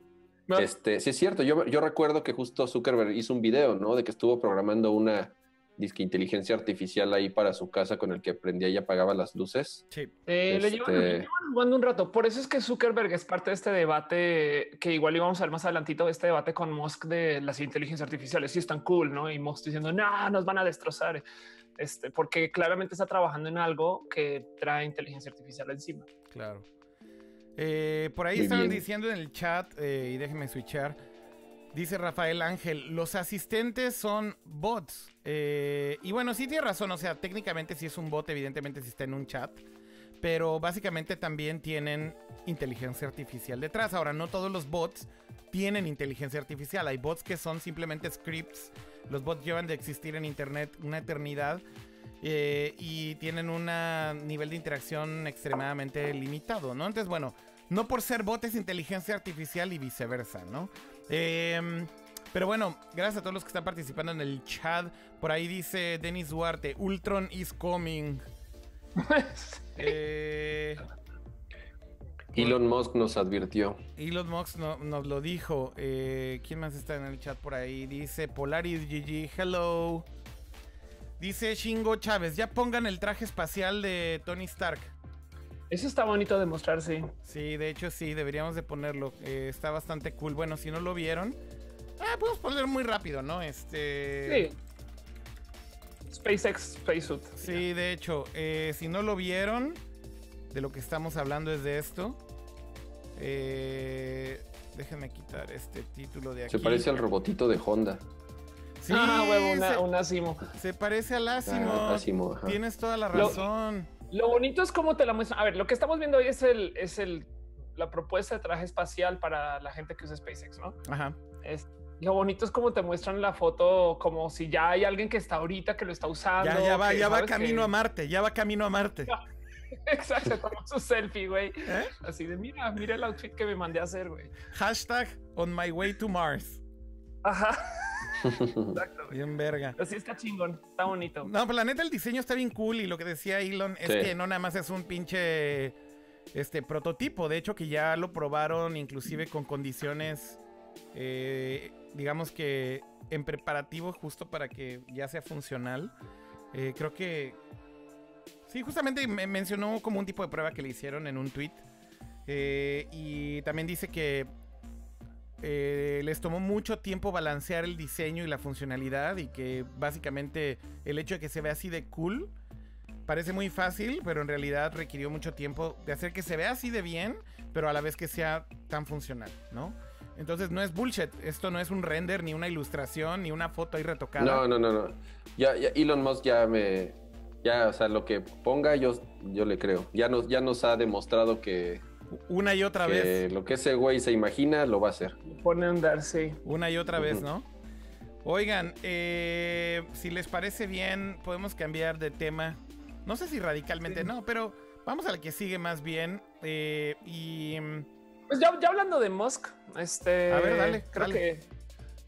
Este, sí es cierto, yo, yo recuerdo que justo Zuckerberg hizo un video, ¿no? De que estuvo programando una disque inteligencia artificial ahí para su casa con el que prendía y apagaba las luces. Sí. Eh, le, llevan, este jugando un rato. Por eso es que Zuckerberg es parte de este debate que igual íbamos a ver más adelantito, este debate con Musk de las inteligencias artificiales. Sí, están cool, ¿no? Y Musk diciendo, no, nos van a destrozar. Este, porque claramente está trabajando en algo que trae inteligencia artificial encima. Claro. Eh, por ahí estaban diciendo en el chat, eh, y déjenme switchar, dice Rafael Ángel, los asistentes son bots. Eh, y bueno, sí tiene razón, o sea, técnicamente si es un bot, evidentemente si está en un chat. Pero básicamente también tienen inteligencia artificial detrás. Ahora, no todos los bots tienen inteligencia artificial. Hay bots que son simplemente scripts. Los bots llevan de existir en Internet una eternidad. Eh, y tienen un nivel de interacción extremadamente limitado, ¿no? Entonces, bueno, no por ser bots es inteligencia artificial y viceversa, ¿no? Em, pero bueno, gracias a todos los que están participando en el chat. Por ahí dice Denis Duarte, Ultron is coming. eh, Elon Musk nos advirtió. Elon Musk nos lo dijo. Eh, ¿Quién más está en el chat por ahí? Dice Polaris GG, hello. Dice Shingo Chávez, ya pongan el traje espacial de Tony Stark. Eso está bonito de mostrar, sí. Sí, de hecho sí, deberíamos de ponerlo. Eh, está bastante cool. Bueno, si no lo vieron, ah, podemos ponerlo muy rápido, ¿no? Este... Sí. SpaceX Spacesuit. Sí, de hecho, eh, si no lo vieron, de lo que estamos hablando es de esto. Eh, déjenme quitar este título de aquí. Se parece al robotito de Honda. Sí, ah, huevo, una, se, un Asimo. Se parece al Asimo. Ah, Asimo Tienes toda la razón. Lo, bonito es cómo te la muestran. A ver, lo que estamos viendo hoy es el, es el, la propuesta de traje espacial para la gente que usa SpaceX, ¿no? Ajá. Es, lo bonito es cómo te muestran la foto, como si ya hay alguien que está ahorita que lo está usando. Ya, ya va, ya va camino a Marte, ya va camino a Marte. Exacto, tomó su selfie, güey. ¿Eh? Así de, mira, mira el outfit que me mandé a hacer, güey. Hashtag on my way to Mars. Ajá. Exacto, Bien verga. Así está chingón, está bonito. No, pero la neta el diseño está bien cool y lo que decía Elon es que no nada más es un pinche este prototipo, de hecho que ya lo probaron inclusive con condiciones eh, digamos que en preparativo justo para que ya sea funcional. Eh, creo que Sí, justamente me mencionó como un tipo de prueba que le hicieron en un tweet. Eh, y también dice que eh, les tomó mucho tiempo balancear el diseño y la funcionalidad y que básicamente el hecho de que se vea así de cool parece muy fácil, pero en realidad requirió mucho tiempo de hacer que se vea así de bien, pero a la vez que sea tan funcional, ¿no? Entonces no es bullshit, esto no es un render, ni una ilustración, ni una foto ahí retocada. No, no, no, no. Ya, ya Elon Musk ya me, ya, o sea, lo que ponga yo, yo le creo. Ya nos, ya nos ha demostrado que... Una y otra vez. Lo que ese güey se imagina lo va a hacer. Pone a andar, sí. Una y otra vez, ¿no? Oigan, eh, si les parece bien, podemos cambiar de tema. No sé si radicalmente no, pero vamos a la que sigue más bien. Eh, y... Pues ya, ya, hablando de Musk, este... A ver, dale. Creo que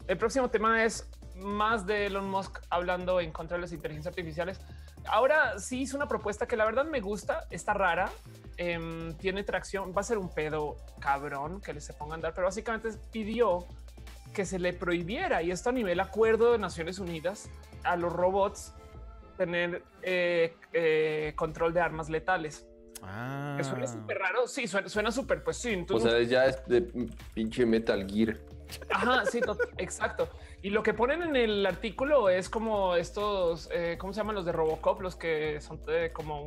el próximo tema es más de Elon Musk hablando en contra de las inteligencias artificiales. Ahora sí hizo una propuesta que la verdad me gusta, está rara, em, tiene tracción, va a ser un pedo cabrón que le se ponga a andar, pero básicamente pidió que se le prohibiera, y esto a nivel acuerdo de Naciones Unidas, a los robots tener eh, eh, control de armas letales. Ah. Que suena súper raro. Sí, suena súper, pues sí. o sea, ya es de pinche Metal Gear. Ajá, sí, exacto. Y lo que ponen en el artículo es como estos, eh, ¿cómo se llaman los de Robocop? Los que son como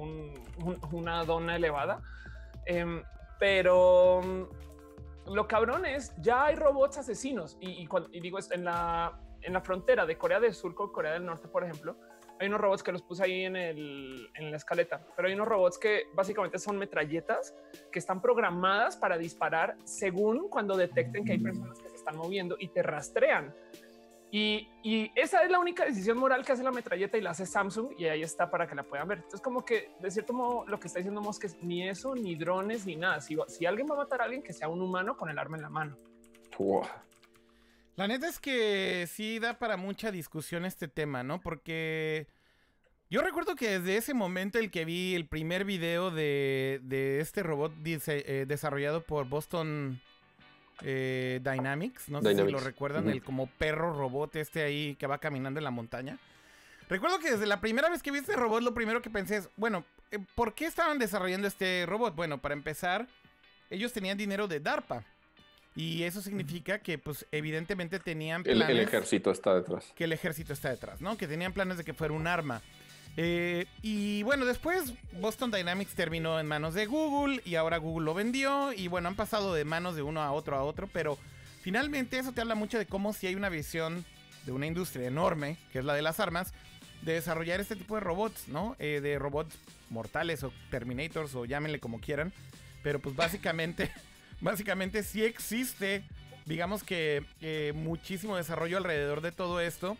una dona elevada. Em, pero mm, lo cabrón es, ya hay robots asesinos. Y, y, digo, en la, en la frontera de Corea del Sur con Corea del Norte, por ejemplo, hay unos robots que los puse ahí en, el, en la escaleta, pero hay unos robots que básicamente son metralletas que están programadas para disparar según cuando detecten que hay personas que se están moviendo y te rastrean. Y, y, esa es la única decisión moral que hace la metralleta y la hace Samsung y ahí está para que la puedan ver. Entonces como que de cierto modo lo que está diciendo Musk es ni eso, ni drones, ni nada. Si, si alguien va a matar a alguien, que sea un humano con el arma en la mano. La neta es que sí da para mucha discusión este tema, ¿no? Porque yo recuerdo que desde ese momento el que vi el primer video de, de este robot eh, desarrollado por Boston eh, Dynamics, no sé si lo recuerdan, el como perro robot este ahí que va caminando en la montaña. Recuerdo que desde la primera vez que vi este robot, lo primero que pensé es, bueno, eh, ¿por qué estaban desarrollando este robot? Bueno, para empezar, ellos tenían dinero de DARPA. Y eso significa que, pues, evidentemente tenían planes... El, ejército está detrás. Que el ejército está detrás, ¿no? Que tenían planes de que fuera un arma. Eh, y bueno, después Boston Dynamics terminó en manos de Google y ahora Google lo vendió. Y bueno, han pasado de manos de uno a otro a otro, pero finalmente eso te habla mucho de cómo si hay una visión de una industria enorme, que es la de las armas, de desarrollar este tipo de robots, ¿no? Eh, de robots mortales o Terminators o llámenle como quieran. Pero pues básicamente... básicamente sí existe, digamos que muchísimo desarrollo alrededor de todo esto.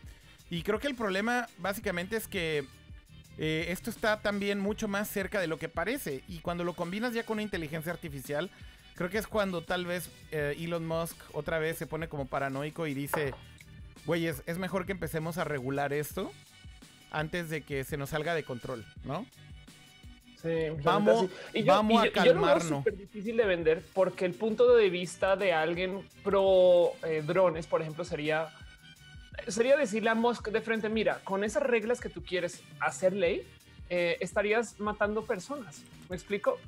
Y creo que el problema básicamente es que eh, esto está también mucho más cerca de lo que parece. Y cuando lo combinas ya con una inteligencia artificial, creo que es cuando tal vez eh, Elon Musk otra vez se pone como paranoico y dice, güey, es mejor que empecemos a regular esto antes de que se nos salga de control, ¿no? Sí, vamos, y vamos a calmarnos. Es súper difícil de vender porque el punto de vista de alguien pro eh, drones, por ejemplo, sería sería decirle a Musk de frente, mira, con esas reglas que tú quieres hacer ley, eh, estarías matando personas. ¿Me explico?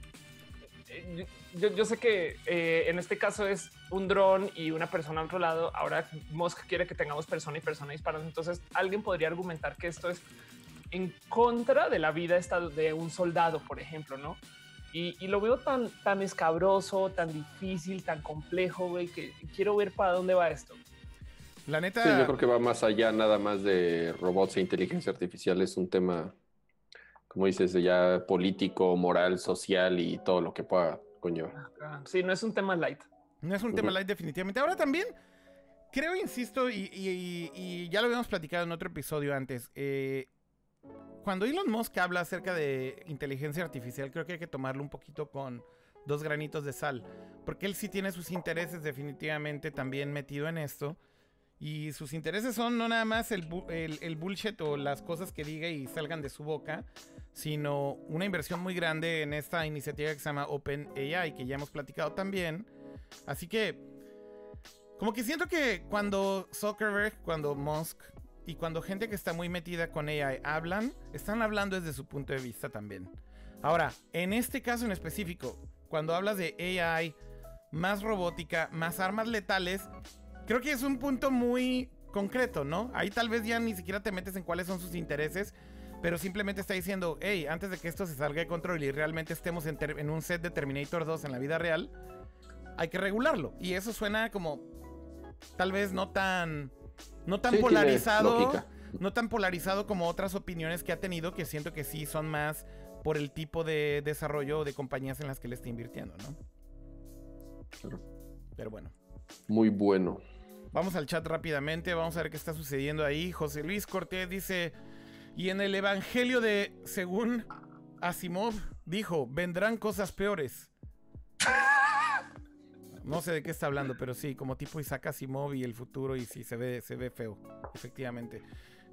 Eh, yo, sé que eh, en este caso es un dron y una persona al otro lado. Ahora Musk quiere que tengamos persona y persona disparando. Entonces alguien podría argumentar que esto es en contra de la vida de un soldado, por ejemplo, no? Y, lo veo tan, tan escabroso, tan difícil, tan complejo, güey, que quiero ver para dónde va esto. La neta. Sí, yo creo que va más allá nada más de robots e inteligencia artificial. Es un tema, como dices, ya político, moral, social y todo lo que pueda conllevar. Sí, no es un tema light. No es un tema light, definitivamente. Ahora también, creo, insisto, y, ya lo habíamos platicado en otro episodio antes. Eh, cuando Elon Musk habla acerca de inteligencia artificial, creo que hay que tomarlo un poquito con dos granitos de sal. Porque él sí tiene sus intereses definitivamente también metido en esto. Y sus intereses son no nada más el, el, bullshit o las cosas que diga y salgan de su boca, sino una inversión muy grande en esta iniciativa que se llama OpenAI, que ya hemos platicado también. Así que, como que siento que cuando Zuckerberg, cuando Musk y cuando gente que está muy metida con AI hablan, están hablando desde su punto de vista también. Ahora, en este caso en específico, cuando hablas de AI, más robótica, más armas letales, creo que es un punto muy concreto, ¿no? Ahí tal vez ya ni siquiera te metes en cuáles son sus intereses, pero simplemente está diciendo, hey, antes de que esto se salga de control y realmente estemos en, un set de Terminator 2 en la vida real, hay que regularlo. Y eso suena como tal vez no tan no tan polarizado, no tan polarizado como otras opiniones que ha tenido que siento que sí son más por el tipo de desarrollo de compañías en las que le está invirtiendo, ¿no? Pero bueno. Muy bueno. Vamos al chat rápidamente, vamos a ver qué está sucediendo ahí. José Luis Cortés dice, y en el Evangelio de, según Asimov, dijo, vendrán cosas peores. No sé de qué está hablando, pero sí, como tipo Isaac Asimov y el futuro, y sí, se ve, se ve feo, efectivamente.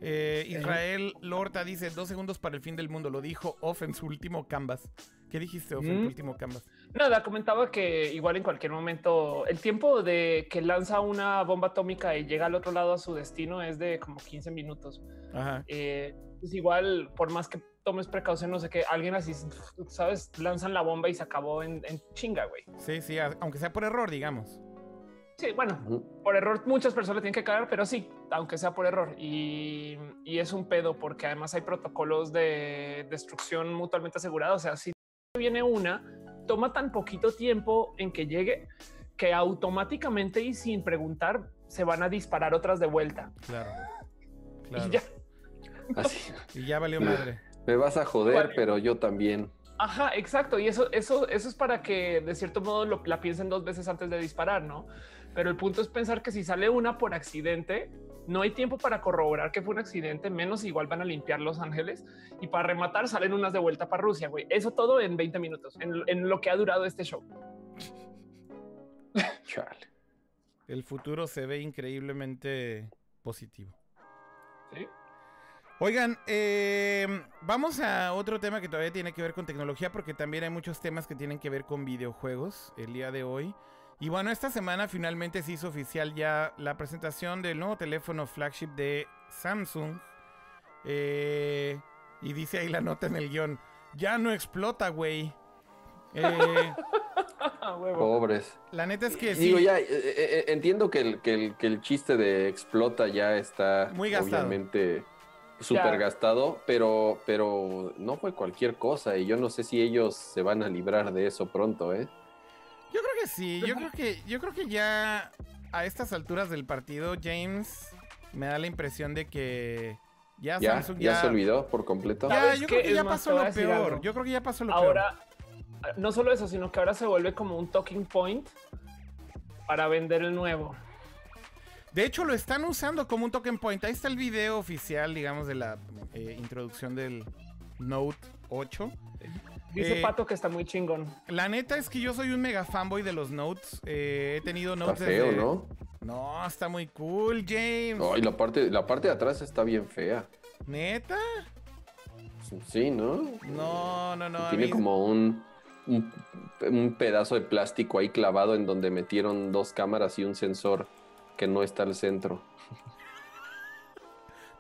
Eh, Israel Lorta dice, dos segundos para el fin del mundo, lo dijo Off en su último canvas. ¿Qué dijiste, Off, en tu mm. último canvas? Nada, comentaba que igual en cualquier momento el tiempo de que lanza una bomba atómica y llega al otro lado a su destino es de como 15 minutos. Ajá. Eh, pues igual, por más que tomes precaución, no sé qué, alguien así, sabes, lanzan la bomba y se acabó en, chinga, güey. Sí, sí, aunque sea por error, digamos. Sí, bueno, por error muchas personas tienen que caer, pero sí, aunque sea por error. Y, y, es un pedo porque además hay protocolos de destrucción mutuamente asegurados. O sea, si viene una, toma tan poquito tiempo en que llegue que automáticamente y sin preguntar se van a disparar otras de vuelta. Claro. Y ya. Así. y ya valió madre. Me vas a joder, pero yo también. Ajá, exacto. Y eso, eso, eso es para que de cierto modo lo, la piensen dos veces antes de disparar, ¿no? Pero el punto es pensar que si sale una por accidente, no hay tiempo para corroborar que fue un accidente, menos igual van a limpiar Los Ángeles y para rematar salen unas de vuelta para Rusia, güey. Eso todo en 20 minutos, en, lo que ha durado este show. Chale. El futuro se ve increíblemente positivo. Sí. Oigan, eh, vamos a otro tema que todavía tiene que ver con tecnología porque también hay muchos temas que tienen que ver con videojuegos el día de hoy. Y bueno, esta semana finalmente se hizo oficial ya la presentación del nuevo teléfono flagship de Samsung. Eh, y dice ahí la nota en el guion, ya no explota, güey. Eh, Pobres. La neta es que sí. Digo, ya, eh, entiendo que el, que, el, chiste de explota ya está muy gastado. obviamente súper gastado, pero, pero no fue cualquier cosa y yo no sé si ellos se van a librar de eso pronto, ¿eh? Yo creo que sí, yo creo que, yo creo que ya a estas alturas del partido, James me da la impresión de que ya, Samsung ya, se olvidó por completo. Ya, yo creo que ya pasó lo peor. Yo creo que ya pasó lo peor. Ahora, no solo eso, sino que ahora se vuelve como un talking point para vender el nuevo. De hecho, lo están usando como un token point. Ahí está el video oficial, digamos, de la eh, introducción del Note 8. Dice eh, Pato que está muy chingón. La neta es que yo soy un mega fanboy de los Notes. Eh, he tenido Notes. Está feo, ¿no? No, está muy cool, James. No, y la parte, la parte de atrás está bien fea. ¿Neta? Sí, ¿no? No, no, no. a Tiene mí- como un, un, un pedazo de plástico ahí clavado en donde metieron dos cámaras y un sensor que no está al centro.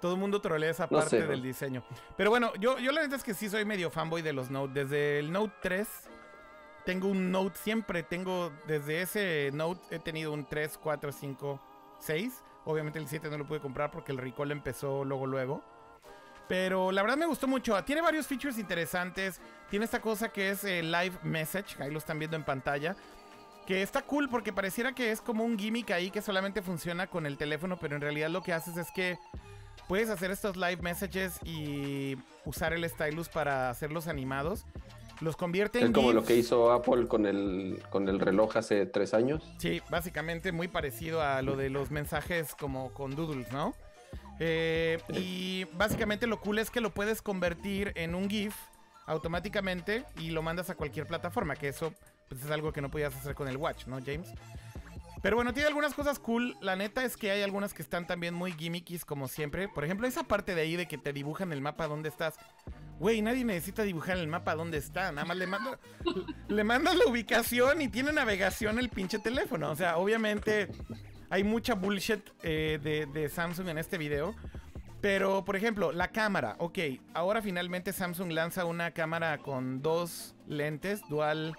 Todo el mundo trolea esa No parte sé, del diseño. Pero bueno, yo, yo la neta es que sí soy medio fanboy de los Note. Desde el Note 3 tengo un Note siempre. Tengo, desde ese Note he tenido un 3, 4, 5, 6. Obviamente el 7 no lo pude comprar porque el recall empezó luego, luego. Pero la verdad me gustó mucho. Tiene varios features interesantes. Tiene esta cosa que es eh, Live Message. Ahí lo están viendo en pantalla. Que está cool porque pareciera que es como un gimmick ahí que solamente funciona con el teléfono. Pero en realidad lo que haces es que puedes hacer estos live messages y usar el stylus para hacerlos animados. Los convierte en Es como lo que hizo Apple con el, con el reloj hace tres años. Sí, básicamente muy parecido a lo de los mensajes como con doodles, ¿no? Eh, y básicamente lo cool es que lo puedes convertir en un GIF automáticamente y lo mandas a cualquier plataforma, que eso pues, es algo que no podías hacer con el Watch, ¿no, James? Pero bueno, tiene algunas cosas cool. La neta es que hay algunas que están también muy gimmickys, como siempre. Por ejemplo, esa parte de ahí de que te dibujan el mapa donde estás. Güey, nadie necesita dibujar el mapa donde está. Nada más le manda, le mandas la ubicación y tiene navegación el pinche teléfono. O sea, obviamente hay mucha bullshit eh, de, de Samsung en este video. Pero, por ejemplo, la cámara. Ok, ahora finalmente Samsung lanza una cámara con dos lentes, dual,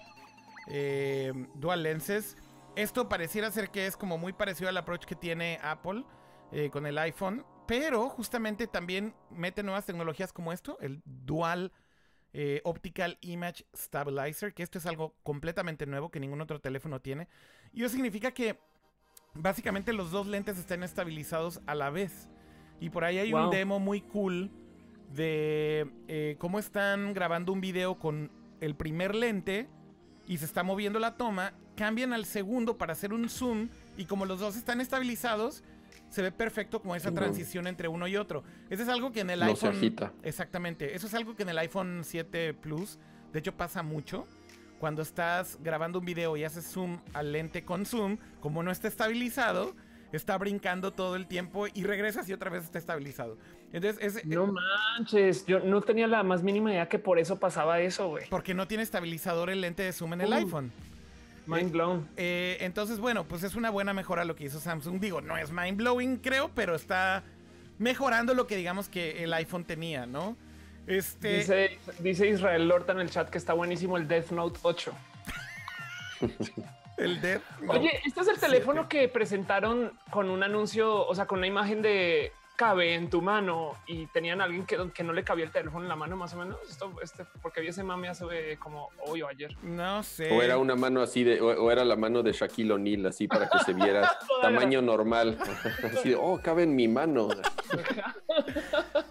eh, dual lenses. Esto pareciera ser que es como muy parecido al approach que tiene Apple eh, con el iPhone. Pero justamente también mete nuevas tecnologías como esto, el Dual eh, Optical Image Stabilizer, que esto es algo completamente nuevo que ningún otro teléfono tiene. Y eso significa que básicamente los dos lentes están estabilizados a la vez. Y por ahí hay un demo muy cool de eh, cómo están grabando un video con el primer lente y se está moviendo la toma, cambian al segundo para hacer un zoom y como los dos están estabilizados, se ve perfecto como esa transición entre uno y otro. Eso es algo que en el No se iPhone... agita. Exactamente, eso es algo que en el iPhone 7 Plus, de hecho pasa mucho. Cuando estás grabando un video y haces zoom al lente con zoom, como no está estabilizado, está brincando todo el tiempo y regresas y otra vez está estabilizado. Entonces, es, No manches, yo no tenía la más mínima idea que por eso pasaba eso, güey. porque no tiene estabilizador el lente de zoom en el Uh. iPhone. Mind blown. Eh, entonces, bueno, pues es una buena mejora lo que hizo Samsung. Digo, no es mind blowing, creo, pero está mejorando lo que digamos que el iPhone tenía, ¿no? Este. Dice, dice Israel Lorta en el chat que está buenísimo el Death Note 8. el Death. Oye, este es el teléfono que presentaron con un anuncio, o sea, con una imagen de cabe en tu mano y tenían a alguien que, que no le cabía el teléfono en la mano más o menos. Esto, este, porque vi ese mame hace eh, como hoy o ayer. No sé. O era una mano así de, o, o era la mano de Shaquille O'Neal, así para que se viera tamaño normal. Así de, oh, cabe en mi mano.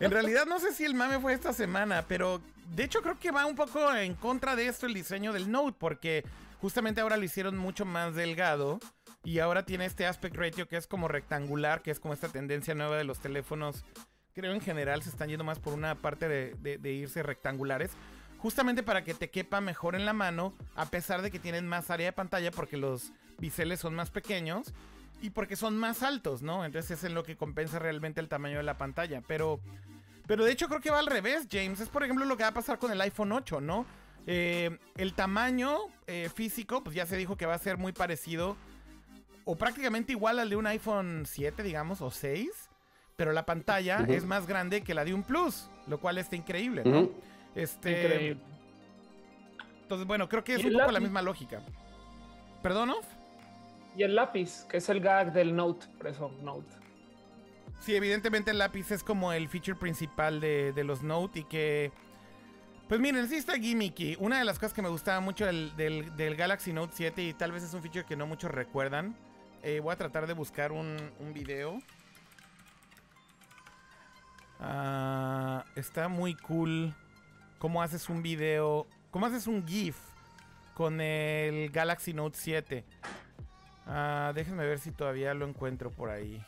En realidad no sé si el mame fue esta semana, pero de hecho creo que va un poco en contra de esto el diseño del Note, porque justamente ahora lo hicieron mucho más delgado y ahora tiene este aspect ratio que es como rectangular, que es como esta tendencia nueva de los teléfonos. Creo en general se están yendo más por una parte de, irse rectangulares. Justamente para que te quepa mejor en la mano, a pesar de que tienen más área de pantalla, porque los biseles son más pequeños y porque son más altos, ¿no? Entonces es en lo que compensa realmente el tamaño de la pantalla. Pero, pero de hecho creo que va al revés, James. Es por ejemplo lo que va a pasar con el iPhone 8, ¿no? Eh, el tamaño eh, físico, pues ya se dijo que va a ser muy parecido o prácticamente igual al de un iPhone 7, digamos, o 6. Pero la pantalla es más grande que la de un Plus, lo cual está increíble, ¿no? Este, Increíble. Entonces, bueno, creo que es ¿Y un poco la misma lógica. ¿Perdón, Off? Y el lápiz, que es el gag del Note, por eso Note. Sí, evidentemente el lápiz es como el feature principal de, de los Note y que... Pues miren, sí está gimmicky. Una de las cosas que me gustaba mucho del, del- del Galaxy Note 7 y tal vez es un feature que no muchos recuerdan. Eh, voy a tratar de buscar un, un video. Ah, está muy cool cómo haces un video, cómo haces un GIF con el Galaxy Note 7. Ah, déjenme ver si todavía lo encuentro por ahí.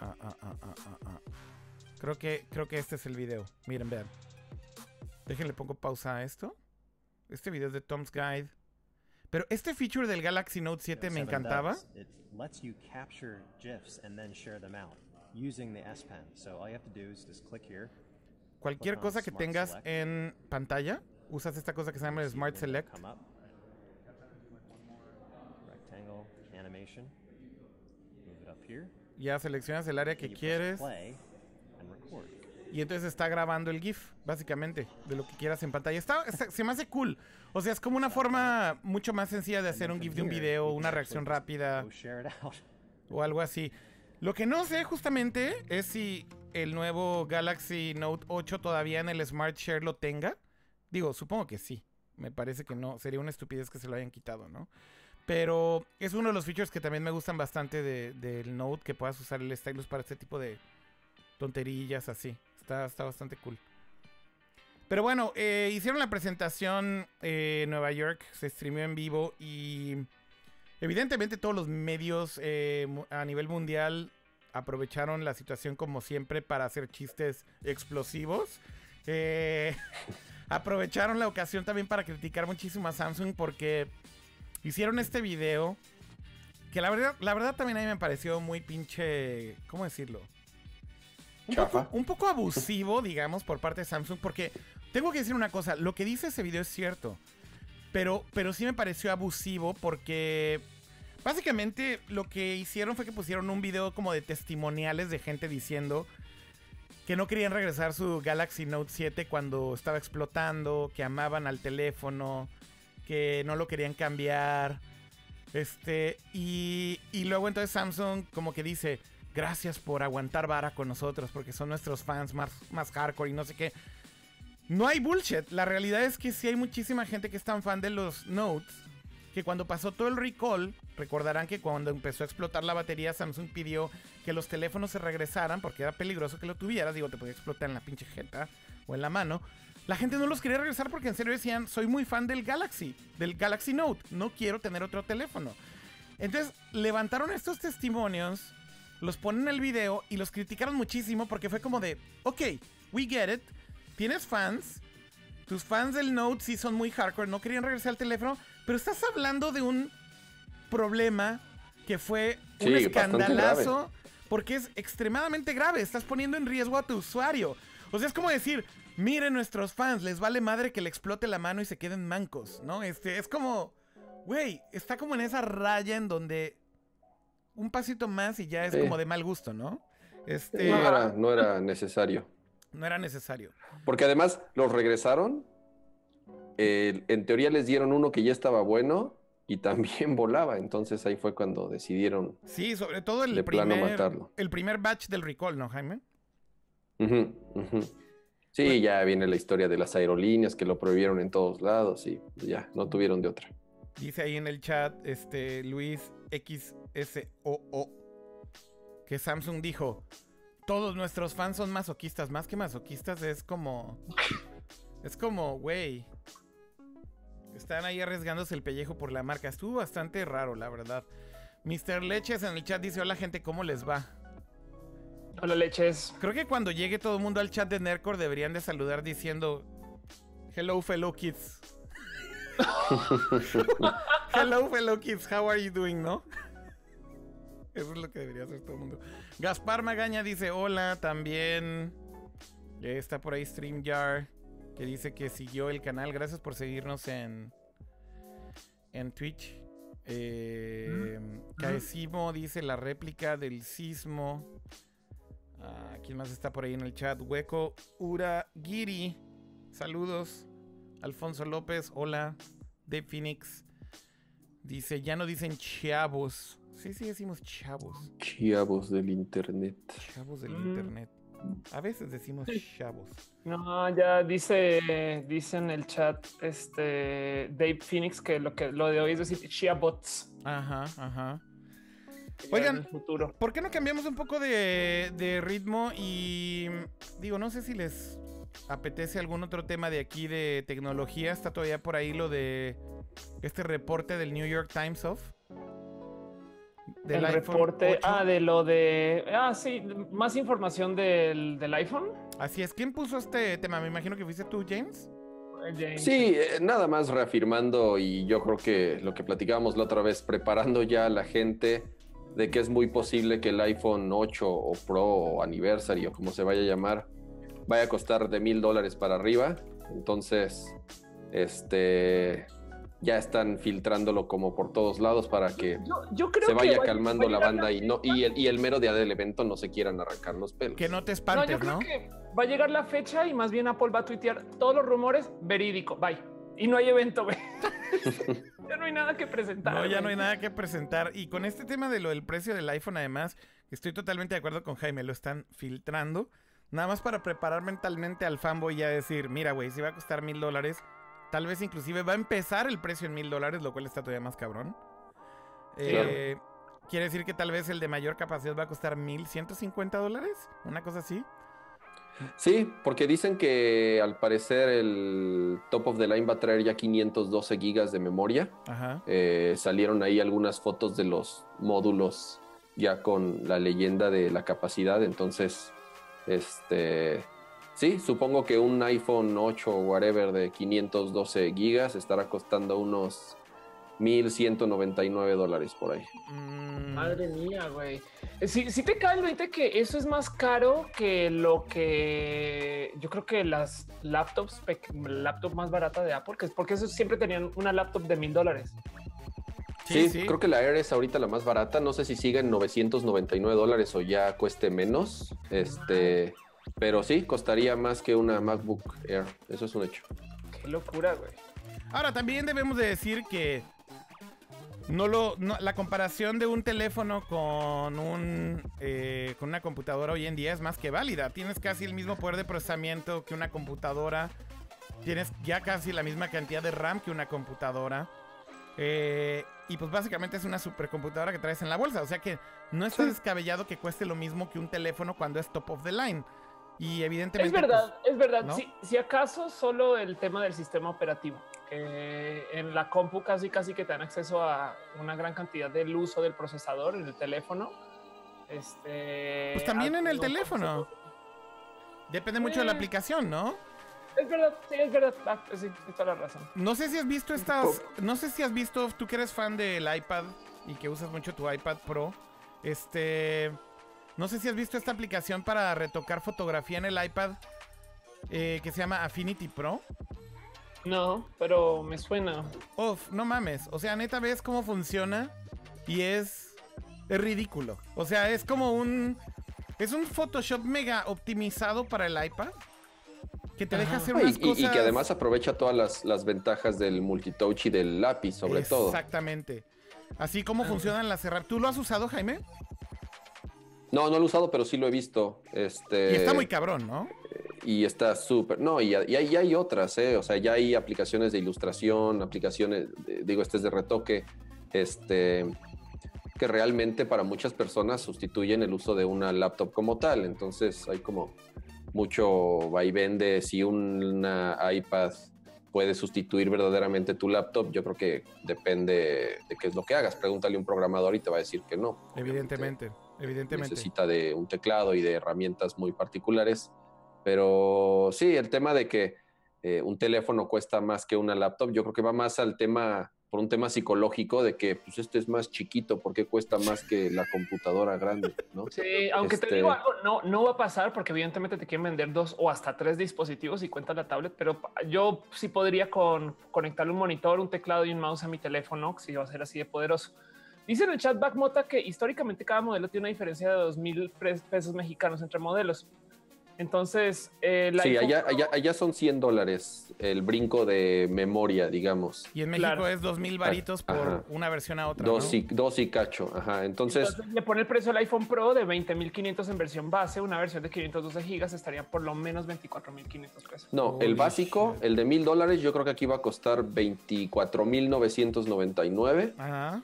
Ah, ah, ah, ah, ah, ah. Creo que, creo que este es el video. Miren, vean. Déjenle pongo pausa a esto. Este video es de Tom's Guide. Pero este feature del Galaxy Note 7 me encantaba. does. It lets you capture GIFs and then share them out using the S Pen. So all you have to do is just click here cualquier cosa que tengas en pantalla, usas esta cosa que se llama Smart Select. Come up. Rectangle animation. Move it up here. Ya seleccionas el área que quieres. Y entonces está grabando el GIF, básicamente, de lo que quieras en pantalla. Está, está- se me hace cool. O sea, es como una forma mucho más sencilla de hacer un GIF de un video, una reacción rápida out. o algo así. Lo que no sé justamente es si el nuevo Galaxy Note 8 todavía en el Smart Share lo tenga. Digo, supongo que sí. Me parece que no. Sería una estupidez que se lo hayan quitado, ¿no? Pero es uno de los features que también me gustan bastante de- del Note, que puedas usar el stylus para este tipo de tonterillas así. Está, está bastante cool. Pero bueno, eh, hicieron la presentación en Nueva York, se streamió en vivo y evidentemente todos los medios eh, a nivel mundial aprovecharon la situación como siempre para hacer chistes explosivos. Eh, aprovecharon la ocasión también para criticar muchísimo a Samsung porque hicieron este video que la verdad, la verdad también a mí me pareció muy pinche, ¿cómo decirlo? Un Chafa. poco, un poco abusivo, digamos, por parte de Samsung, porque tengo que decir una cosa, lo que dice ese video es cierto, pero, pero sí me pareció abusivo porque básicamente lo que hicieron fue que pusieron un video como de testimoniales de gente diciendo que no querían regresar su Galaxy Note 7 cuando estaba explotando, que amaban al teléfono, que no lo querían cambiar. Este, y, y luego entonces Samsung como que dice, gracias por aguantar vara con nosotros, porque son nuestros fans más, más hardcore y no sé qué. No hay bullshit. La realidad es que sí hay muchísima gente que es tan fan de los Notes que cuando pasó todo el recall, recordarán que cuando empezó a explotar la batería, Samsung pidió que los teléfonos se regresaran porque era peligroso que lo tuvieras. Digo, te podía explotar en la pinche jeta o en la mano. La gente no los quería regresar porque en serio decían, soy muy fan del Galaxy, del Galaxy Note, no quiero tener otro teléfono. Entonces levantaron estos testimonios, los ponen en el video y los criticaron muchísimo porque fue como de, ok, we get it, tienes fans, tus fans del Note sí son muy hardcore, no querían regresar al teléfono, pero estás hablando de un problema que fue un Sí, escandalazo porque es extremadamente grave, estás poniendo en riesgo a tu usuario. O sea, es como decir, miren nuestros fans, les vale madre que le explote la mano y se queden mancos, ¿no? Este, es como, güey, está como en esa raya en donde un pasito más y ya es Sí. como de mal gusto, ¿no? Este, No era, no era necesario. no era necesario. Porque además los regresaron. eh, en teoría les dieron uno que ya estaba bueno y también volaba. Entonces ahí fue cuando decidieron. Sí, sobre todo el De plano primer, matarlo. el primer batch del recall, ¿no, Jaime? Sí, Pues- ya viene la historia de las aerolíneas que lo prohibieron en todos lados y ya no tuvieron de otra. Dice ahí en el chat, este, Luis XSOO, que Samsung dijo, todos nuestros fans son masoquistas, más que masoquistas es como, es como, güey, están ahí arriesgándose el pellejo por la marca. Estuvo bastante raro, la verdad. Mr. Leches en el chat dice, hola gente, ¿cómo les va? Hola, leches. Creo que cuando llegue todo el mundo al chat de Nerdcore deberían de saludar diciendo Hello fellow kids. Hello fellow kids, how are you doing, ¿no? Eso es lo que debería hacer todo el mundo. Gaspar Magaña dice hola también. Está por ahí StreamYard que dice que siguió el canal. Gracias por seguirnos en en Twitch. Eh, Caesimo dice la réplica del sismo. Ah, ¿Quién más está por ahí en el chat? Hueco Uragiri. Saludos. Alfonso López, hola. De Phoenix. Dice, ya no dicen chavos. Sí, sí, decimos chavos. Chiavos del internet. Chavos del Mm. internet. A veces decimos chavos. No, ya dice, dice en el chat este Dave Phoenix que lo que lo de hoy es decir Shia Bots. Ajá, ajá. Oigan. futuro. ¿Por qué no cambiamos un poco de, de ritmo? Y digo, no sé si les apetece algún otro tema de aquí de tecnología. Está todavía por ahí lo de este reporte del New York Times of. el iPhone reporte, 8. ah, de lo de, ah, sí, más información del, del iPhone. Así es. ¿Quién puso este tema? Me imagino que fuiste tú, James. Eh, James. Sí, eh, nada más reafirmando y yo creo que lo que platicábamos la otra vez, preparando ya a la gente de que es muy posible que el iPhone 8 o Pro o Anniversary o como se vaya a llamar vaya a costar de mil dólares para arriba. Entonces, este, ya están filtrándolo como por todos lados para que Yo, yo creo se vaya va- calmando va la banda y no y el, y el mero día del evento no se quieran arrancar los pelos. Que no te No, espantes, yo creo ¿no? que va a llegar la fecha y más bien Apple va a tuitear todos los rumores verídico. Bye. Y no hay evento, güey. ya no hay nada que presentar. No, ya no hay nada que presentar. Y con este tema de lo del precio del iPhone, además, estoy totalmente de acuerdo con Jaime, lo están filtrando. Nada más para preparar mentalmente al fanboy y a decir, mira, güey, si va a costar mil dólares, tal vez inclusive va a empezar el precio en mil dólares, lo cual está todavía más cabrón. Eh, Quiere decir que tal vez el de mayor capacidad va a costar mil ciento cincuenta dólares, una cosa así. Sí, porque dicen que al parecer el top of the line va a traer ya 512 gigas de memoria. Ajá. Eh, salieron ahí algunas fotos de los módulos ya con la leyenda de la capacidad. Entonces, este, sí, supongo que un iPhone 8 o whatever de 512 gigas estará costando unos 1.199 dólares por ahí. Mm, Madre mía, güey. Eh, Sí, sí te cae el 20 que eso es más caro que lo que yo creo que las laptops, laptop más barata de Apple, que es porque esos siempre tenían una laptop de mil dólares. Sí, creo que la Air es ahorita la más barata. No sé si sigue en 999 dólares o ya cueste menos. Este, pero sí, costaría más que una MacBook Air. Eso es un hecho. Qué locura, güey. Ahora, también debemos de decir que no lo, no- la comparación de un teléfono con un eh, con una computadora hoy en día es más que válida. Tienes casi el mismo poder de procesamiento que una computadora. Tienes ya casi la misma cantidad de RAM que una computadora. Eh, y pues básicamente es una supercomputadora que traes en la bolsa. O sea que no está descabellado que cueste lo mismo que un teléfono cuando es top of the line. Y evidentemente. Es verdad, pues, es verdad. ¿no? Si, si acaso solo el tema del sistema operativo, que en la compu casi casi que te dan acceso a una gran cantidad del uso del procesador en el teléfono. Este, Pues también en el no, teléfono. Depende mucho de la Eh. aplicación, ¿no? Es verdad, sí, es verdad. Ah, pues sí, la razón. No sé si has visto estas. No sé si has visto, tú que eres fan del iPad y que usas mucho tu iPad Pro. Este. No sé si has visto esta aplicación para retocar fotografía en el iPad eh, que se llama Affinity Pro. No, pero me suena. Uf, no mames. O sea, neta, ves cómo funciona y es. Es ridículo. O sea, es como un. Es un Photoshop mega optimizado para el iPad. Que te deja hacer unas y- cosas. y que además aprovecha todas las, las ventajas del multitouch y del lápiz, sobre todo. Exactamente. Así como funcionan las herramientas. ¿Tú lo has usado, Jaime? No, no lo he usado, pero sí lo he visto. Este, Y está muy cabrón, ¿no? y está súper. No, y, y hay, y hay otras, ¿eh? O sea, ya hay aplicaciones de ilustración, aplicaciones, de- digo, este es de retoque, este, que realmente para muchas personas sustituyen el uso de una laptop como tal. Entonces hay como mucho vaivén de si una iPad puede sustituir verdaderamente tu laptop. Yo creo que depende de qué es lo que hagas. Pregúntale a un programador y te va a decir que no. Evidentemente, evidentemente. necesita de un teclado y de herramientas muy particulares. Pero sí, el tema de que eh, un teléfono cuesta más que una laptop, yo creo que va más al tema, por un tema psicológico de que pues este es más chiquito, ¿por qué cuesta más que la computadora grande? ¿no? Sí, aunque te Este- digo algo, no, no va a pasar porque evidentemente te quieren vender dos o hasta tres dispositivos y cuenta la tablet, pero yo sí podría con conectarle un monitor, un teclado y un mouse a mi teléfono, si va a ser así de poderoso. Dice en el chat Backmota que históricamente cada modelo tiene una diferencia de dos mil pesos mexicanos entre modelos. Entonces, eh, Sí, allá, Pro- allá, allá son 100 dólares el brinco de memoria, digamos. Y en México Claro. es dos mil varitos por Ajá. una versión a otra. Dos, ¿no? y, dos y cacho. Ajá. Entonces, Entonces le pone el precio al iPhone Pro de 20.500 en versión base, una versión de 512 gigas estaría por lo menos 24.500 pesos. no, el básico, shit. el de mil dólares, yo creo que aquí va a costar 24,999 Ajá.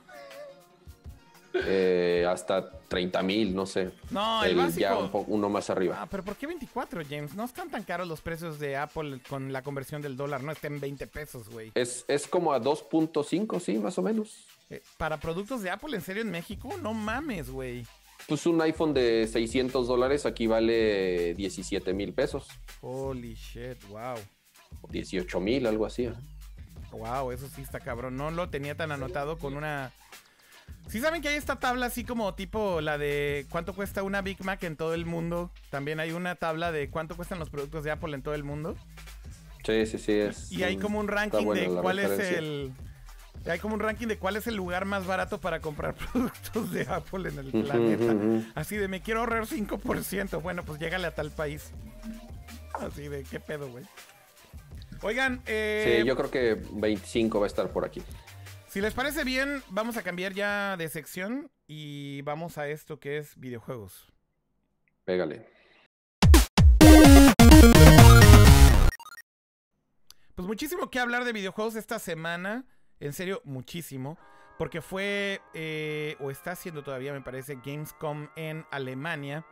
Eh, hasta 30 mil, no sé. No, el, El- básico. ya un uno más arriba. Ah, pero ¿por qué 24, James? No están tan caros los precios de Apple con la conversión del dólar. No estén 20 pesos, güey. Es, es como a 2.5, sí, más o menos. Eh, Para productos de Apple, ¿en serio en México? No mames, güey. Pues un iPhone de 600 dólares aquí vale 17 mil pesos, Holy shit, wow. 18 mil, algo así. Wow, eso sí está cabrón. No lo tenía tan anotado con una Sí saben que hay esta tabla así como tipo la de cuánto cuesta una Big Mac en todo el mundo. También hay una tabla de cuánto cuestan los productos de Apple en todo el mundo. Sí, sí, sí. Es, Y hay como un ranking de cuál es el... Hay como un ranking de cuál es el lugar más barato para comprar productos de Apple en el planeta. Así de, me quiero ahorrar 5%. Bueno, pues llégale a tal país. Así de, ¿qué pedo, güey? Oigan, eh, Sí, yo creo que 25 va a estar por aquí. Si les parece bien, vamos a cambiar ya de sección y vamos a esto que es videojuegos. Pégale. Pues muchísimo que hablar de videojuegos esta semana. En serio, muchísimo. Porque fue, eh, o está haciendo todavía, me parece, Gamescom en Alemania.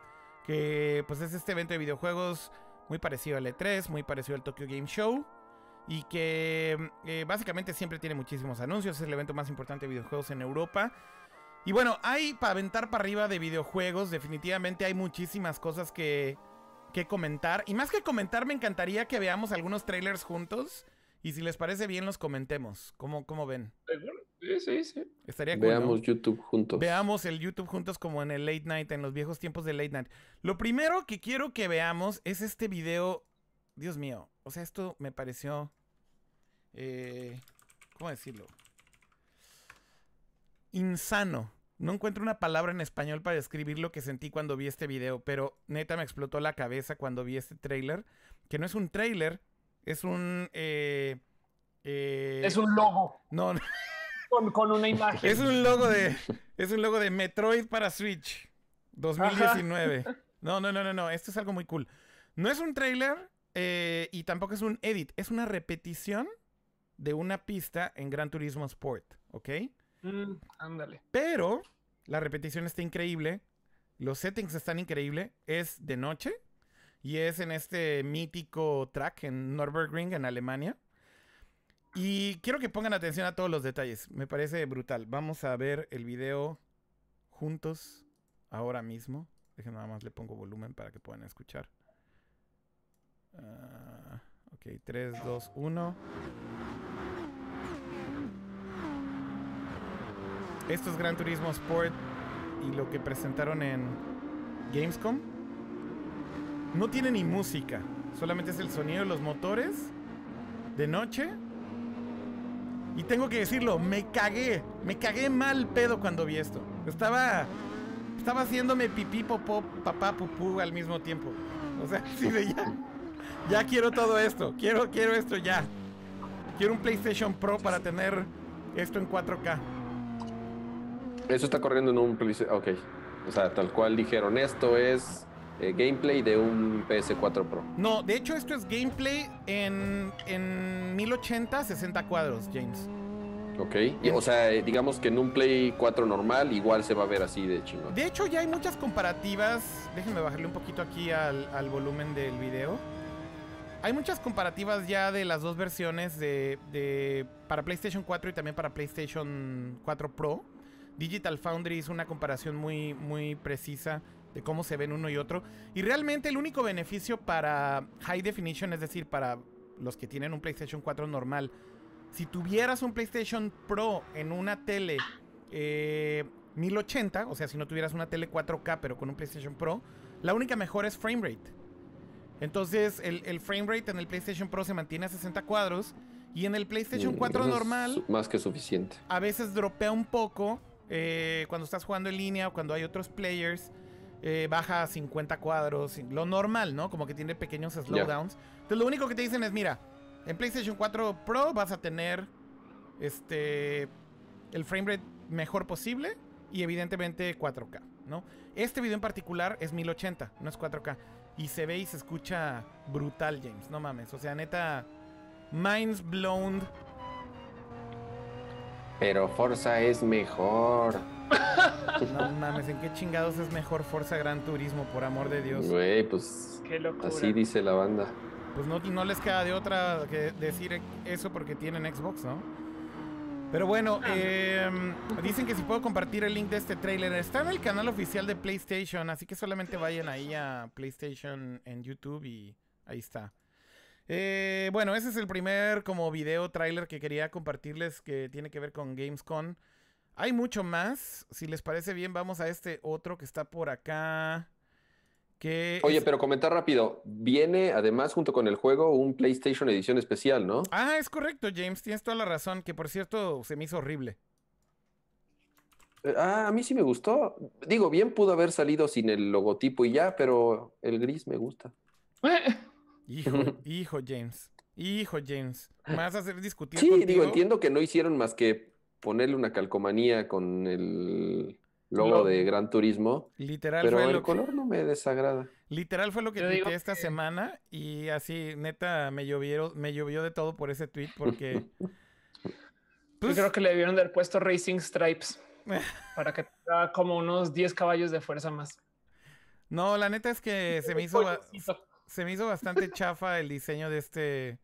Que pues es este evento de videojuegos muy parecido al E3, muy parecido al Tokyo Game Show. Y que eh, básicamente siempre tiene muchísimos anuncios. Es el evento más importante de videojuegos en Europa. Y bueno, hay para aventar para arriba de videojuegos. Definitivamente hay muchísimas cosas que, que comentar. Y más que comentar, me encantaría que veamos algunos trailers juntos. Y si les parece bien, los comentemos. ¿Cómo, cómo ven? Sí, sí, sí. Estaría cool, ¿no? Veamos YouTube juntos. Veamos el YouTube juntos como en el late night, en los viejos tiempos del late night. Lo primero que quiero que veamos es este video. Dios mío, o sea, esto me pareció... eh, ¿Cómo decirlo? Insano. No encuentro una palabra en español para describir lo que sentí cuando vi este video, pero neta me explotó la cabeza cuando vi este trailer. Que no es un trailer, es un... eh, eh, Es un logo No, no. con, con una imagen. Es un logo de. Es un logo de Metroid para Switch. 2019. No, no, no, no, no. Esto es algo muy cool. No es un trailer eh, y tampoco es un edit. Es una repetición de una pista en Gran Turismo Sport. ¿Ok? Mm, ándale. Pero la repetición está increíble. Los settings están increíbles. Es de noche. Y es en este mítico track en Nürburgring, en Alemania. Y quiero que pongan atención a todos los detalles. Me parece brutal. Vamos a ver el video juntos ahora mismo. Dejen nada más le pongo volumen para que puedan escuchar. Ah, ok, 3, 2, 1. Esto es Gran Turismo Sport y lo que presentaron en Gamescom. No tiene ni música, solamente es el sonido de los motores de noche. Y tengo que decirlo, me cagué, me cagué mal pedo cuando vi esto. Estaba estaba haciéndome pipí, popó, papá, pupú al mismo tiempo. O sea, sí de ya. Quiero todo esto, quiero quiero esto ya. Quiero un PlayStation Pro para tener esto en 4K. Eso está corriendo en un PlayStation. Ok. O sea, tal cual dijeron, esto es eh, gameplay de un PS4 Pro. No, de hecho esto es gameplay en, en 1080, 60 cuadros, James. Ok. Y, o sea, eh, digamos que en un Play 4 normal igual se va a ver así de chingón. De hecho ya hay muchas comparativas. Déjenme bajarle un poquito aquí al, al volumen del video. Hay muchas comparativas ya de las dos versiones de, para PlayStation 4 y también para PlayStation 4 Pro. Digital Foundry hizo una comparación muy, muy precisa de cómo se ven uno y otro. Y realmente el único beneficio para High Definition, es decir, para los que tienen un PlayStation 4 normal, si tuvieras un PlayStation Pro en una tele eh, 1080, o sea, si no tuvieras una tele 4K pero con un PlayStation Pro, la única mejor es frame rate. Entonces, el, el frame rate en el PlayStation Pro se mantiene a 60 cuadros y en el PlayStation 4 Eso es normal Más que suficiente. a veces dropea un poco eh, cuando estás jugando en línea o cuando hay otros players. eh, baja a 50 cuadros, lo normal, ¿no? Como que tiene pequeños slowdowns. Entonces lo único que te dicen es, mira, en PlayStation 4 Pro vas a tener este el frame rate mejor posible y evidentemente 4K, ¿no? Este video en particular es 1080, no es 4K. Y se ve y se escucha brutal, James, no mames. O sea, neta, minds blown Pero Forza es mejor. No mames, ¿en qué chingados es mejor Forza Gran Turismo, por amor de Dios? Güey, pues Qué locura. así dice la banda. Pues no, no les queda de otra que decir eso porque tienen Xbox, ¿no? Pero bueno, eh, dicen que si puedo compartir el link de este trailer. Está en el canal oficial de PlayStation, así que solamente vayan ahí a PlayStation en YouTube y ahí está. Eh, bueno, ese es el primer como video trailer que quería compartirles que tiene que ver con Gamescom. Hay mucho más. Si les parece bien, vamos a este otro que está por acá. Que Oye, es- pero comentar rápido. Viene además junto con el juego un PlayStation edición especial, ¿no? Ah, es correcto, James. Tienes toda la razón. Que por cierto, se me hizo horrible. Eh, Ah, a mí sí me gustó. Digo, bien pudo haber salido sin el logotipo y ya, pero el gris me gusta. Hijo, hijo, James. Hijo, James. ¿Me vas a hacer discutir Sí, contigo? digo, entiendo que no hicieron más que ponerle una calcomanía con el logo Logo. de Gran Turismo, Literal pero fue el lo que... color no me desagrada. Literal fue lo que tuiteé esta que- semana y así, neta, me llovieron, me llovió de todo por ese tweet porque... Yo Pues, creo que le debieron de haber puesto Racing Stripes para que tenga como unos 10 caballos de fuerza más. No, la neta es que se me hizo, se me hizo bastante chafa el diseño de este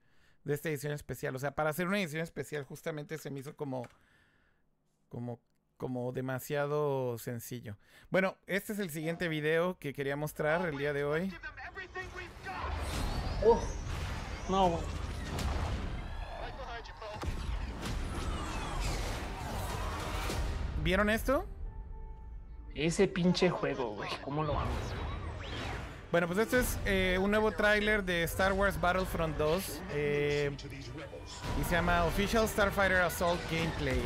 de esta edición especial. O sea, para hacer una edición especial justamente se me hizo como como como demasiado sencillo. Bueno, este es el siguiente video que quería mostrar el día de hoy. Uf. No, güey. ¿Vieron esto? ese pinche juego, güey. ¿Cómo lo amas? Bueno, pues este es eh, un nuevo tráiler de Star Wars Battlefront 2 eh, y se llama Official Starfighter Assault Gameplay.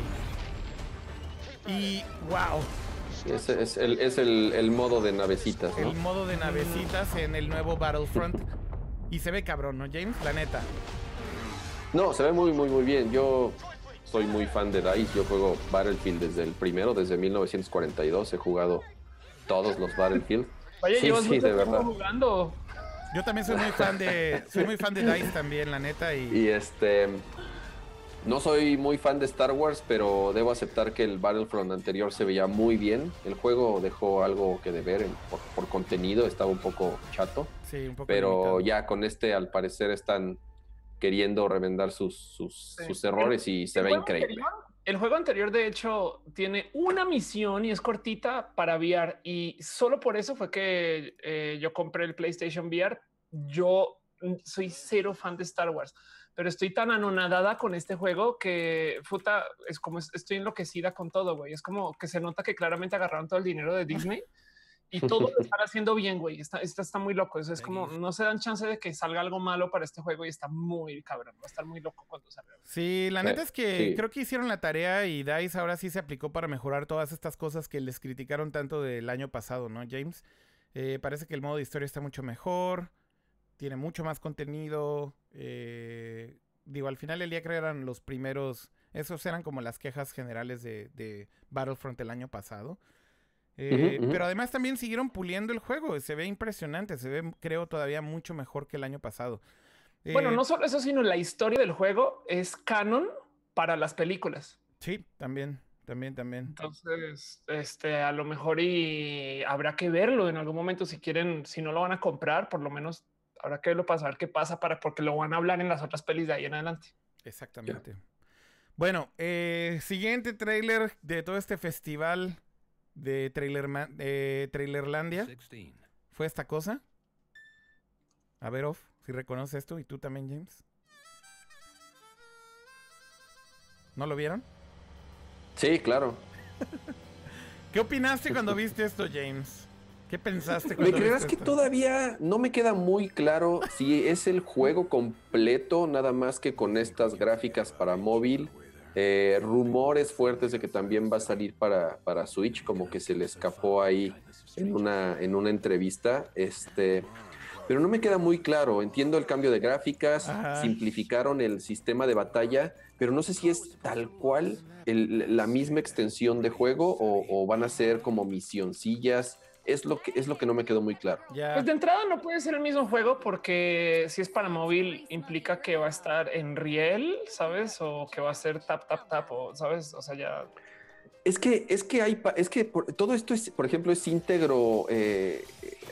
Y wow, Es, es el, es el, el modo de navecitas, ¿no? el modo de navecitas en el nuevo Battlefront. Y se ve cabrón, ¿no, James? La neta. No, se ve muy, muy, muy bien. Yo soy muy fan de DICE. Yo juego Battlefield desde el primero, desde 1942. He jugado todos los Battlefield. Vaya, Sí, llevas sí, de verdad. jugando. Yo también soy muy fan de soy muy fan de Dice también, la neta y Y este. No soy muy fan de Star Wars, pero debo aceptar que el Battlefront anterior se veía muy bien. El juego dejó algo que deber en- por, por contenido, estaba un poco chato. sí, un poco Pero limitado. ya con este, al parecer, están queriendo remendar sus, sus, Sí. sus errores y se ve increíble. anterior- el juego anterior, de hecho, tiene una misión y es cortita para VR. Y solo por eso fue que eh, yo compré el PlayStation VR. Yo mm, soy cero fan de Star Wars, pero estoy tan anonadada con este juego que puta, es como es- estoy enloquecida con todo, güey. Es como que se nota que claramente agarraron todo el dinero de Disney. Y todo lo están haciendo bien, güey. Está, está, está muy loco. Eso es como no se dan chance de que salga algo malo para este juego y está muy cabrón. Va a estar muy loco cuando salga. Sí, la Sí, neta es que sí. creo que hicieron la tarea y DICE ahora sí se aplicó para mejorar todas estas cosas que les criticaron tanto del año pasado, ¿no, James? Eh, parece que el modo de historia está mucho mejor, tiene mucho más contenido. Eh, digo, al final del día creo que eran los primeros, esos eran como las quejas generales de, de Battlefront el año pasado. Eh. Pero además también siguieron puliendo el juego, se ve impresionante, se ve creo todavía mucho mejor que el año pasado. Bueno, Eh, no solo eso, sino la historia del juego es canon para las películas. Sí, también, también, también. Entonces, este, a lo mejor y habrá que verlo en algún momento si quieren, si no lo van a comprar, por lo menos habrá que verlo para saber qué pasa para porque lo van a hablar en las otras pelis de ahí en adelante. Exactamente. Bueno, eh, siguiente tráiler de todo este festival de trailer de Trailerlandia fue esta cosa. A ver, Off, si reconoce esto y tú también, James. ¿No lo vieron? Sí, claro. ¿Qué opinaste cuando viste esto, James? ¿Qué pensaste ¿Me creerás que todavía no me queda muy claro si es el juego completo, nada más que con estas gráficas para móvil? Eh, rumores fuertes de que también va a salir para, para Switch, como que se le escapó ahí en una, en una entrevista. Este, pero no me queda muy claro. Entiendo el cambio de gráficas, Ajá. simplificaron el sistema de batalla, pero no sé si es tal cual el- la misma extensión de juego o, o van a ser como misioncillas. Es lo que es lo que no me quedó muy claro. Ya. Pues de entrada no puede ser el mismo juego porque si es para móvil implica que va a estar en riel, ¿sabes? O que va a ser tap, tap, tap, o, ¿sabes? O sea, ya... Es que, es que hay, es que por- todo esto es, por ejemplo, es íntegro eh,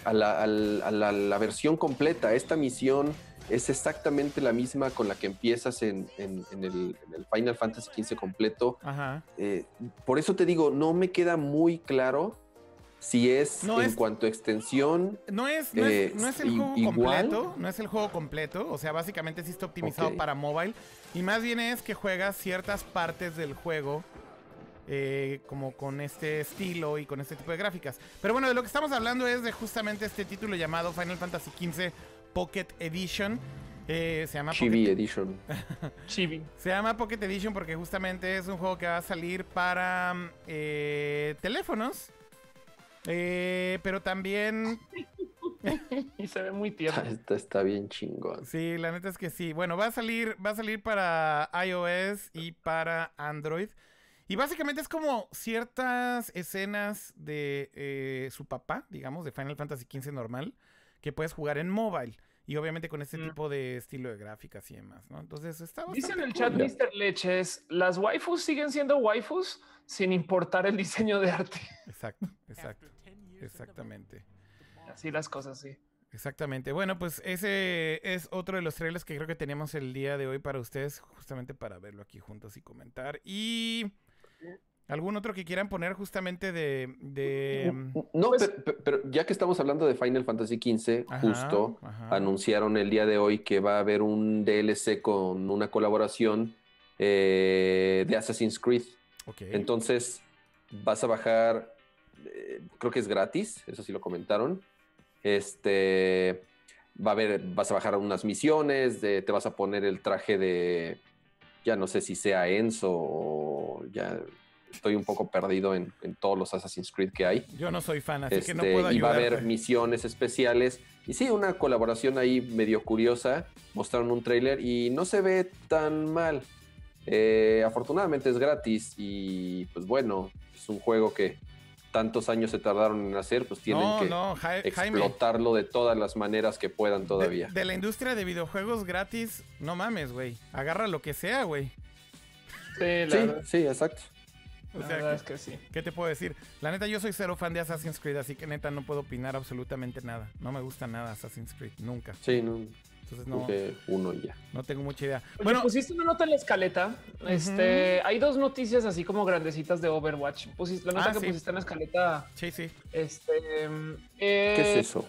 a, la, a la- la versión completa. Esta misión es exactamente la misma con la que empiezas en, en- en el, en el Final Fantasy XV completo. Ajá. Eh, por eso te digo, no me queda muy claro si es No en es- cuanto a extensión. No es, no, Eh, es, no es el juego igual. completo, no es el juego completo, o sea, básicamente sí está optimizado para mobile y más bien es que juegas ciertas partes del juego eh, como con este estilo y con este tipo de gráficas. Pero bueno, de lo que estamos hablando es de justamente este título llamado Final Fantasy XV Pocket Edition. Eh, se llama Chibi Pocket- Edition. Chibi. se llama Pocket Edition porque justamente es un juego que va a salir para eh, teléfonos. Eh, pero también Y se ve muy tierno. Está, está bien chingón. Sí, la neta es que sí. Bueno, va a salir, va a salir para iOS y para Android. Y básicamente es como ciertas escenas de eh, su papá, digamos, de Final Fantasy XV normal, que puedes jugar en mobile. Y obviamente con este Mm. tipo de estilo de gráficas y demás, ¿no? Entonces está Dice en el chat. Mr. Leches, las waifus siguen siendo waifus sin importar el diseño de arte. Exacto, exacto. Exactamente. Así las cosas, sí. Exactamente. Bueno, pues ese es otro de los trailers que creo que teníamos el día de hoy para ustedes, justamente para verlo aquí juntos y comentar. Y algún otro que quieran poner justamente de... de No, Pues- pero, ya que estamos hablando de Final Fantasy XV, Ajá, justo ajá. anunciaron el día de hoy que va a haber un DLC con una colaboración eh, de Assassin's Creed. ok. Entonces vas a bajar, eh, creo que es gratis, eso sí lo comentaron. Este va a haber, vas a bajar unas misiones, de- te vas a poner el traje de, ya no sé si sea Enzo o ya estoy un poco perdido en, en todos los Assassin's Creed que hay. Yo no soy fan, así que no Este, puedo y va a haber misiones especiales. Y sí, una colaboración ahí medio curiosa. Mostraron un tráiler y no se ve tan mal. Eh, afortunadamente es gratis y pues bueno, es un juego que tantos años se tardaron en hacer, pues tienen no, que no, Ja- Jaime. explotarlo de todas las maneras que puedan todavía. de la industria de videojuegos gratis, no mames, güey. Agarra lo que sea, güey. Sí, sí, exacto. O la sea, verdad ¿qué, es que sí. qué te puedo decir? La neta, yo soy cero fan de Assassin's Creed, así que neta no puedo opinar absolutamente nada. No me gusta nada Assassin's Creed, nunca. Sí, no, Entonces no, uno y ya. no tengo mucha idea. Oye, Bueno, pusiste una nota en la escaleta. Este, hay dos noticias así como grandecitas de Overwatch. Pusiste la nota Ah, que sí. pusiste en la escaleta. sí, sí. Este, ¿Qué eh, es eso?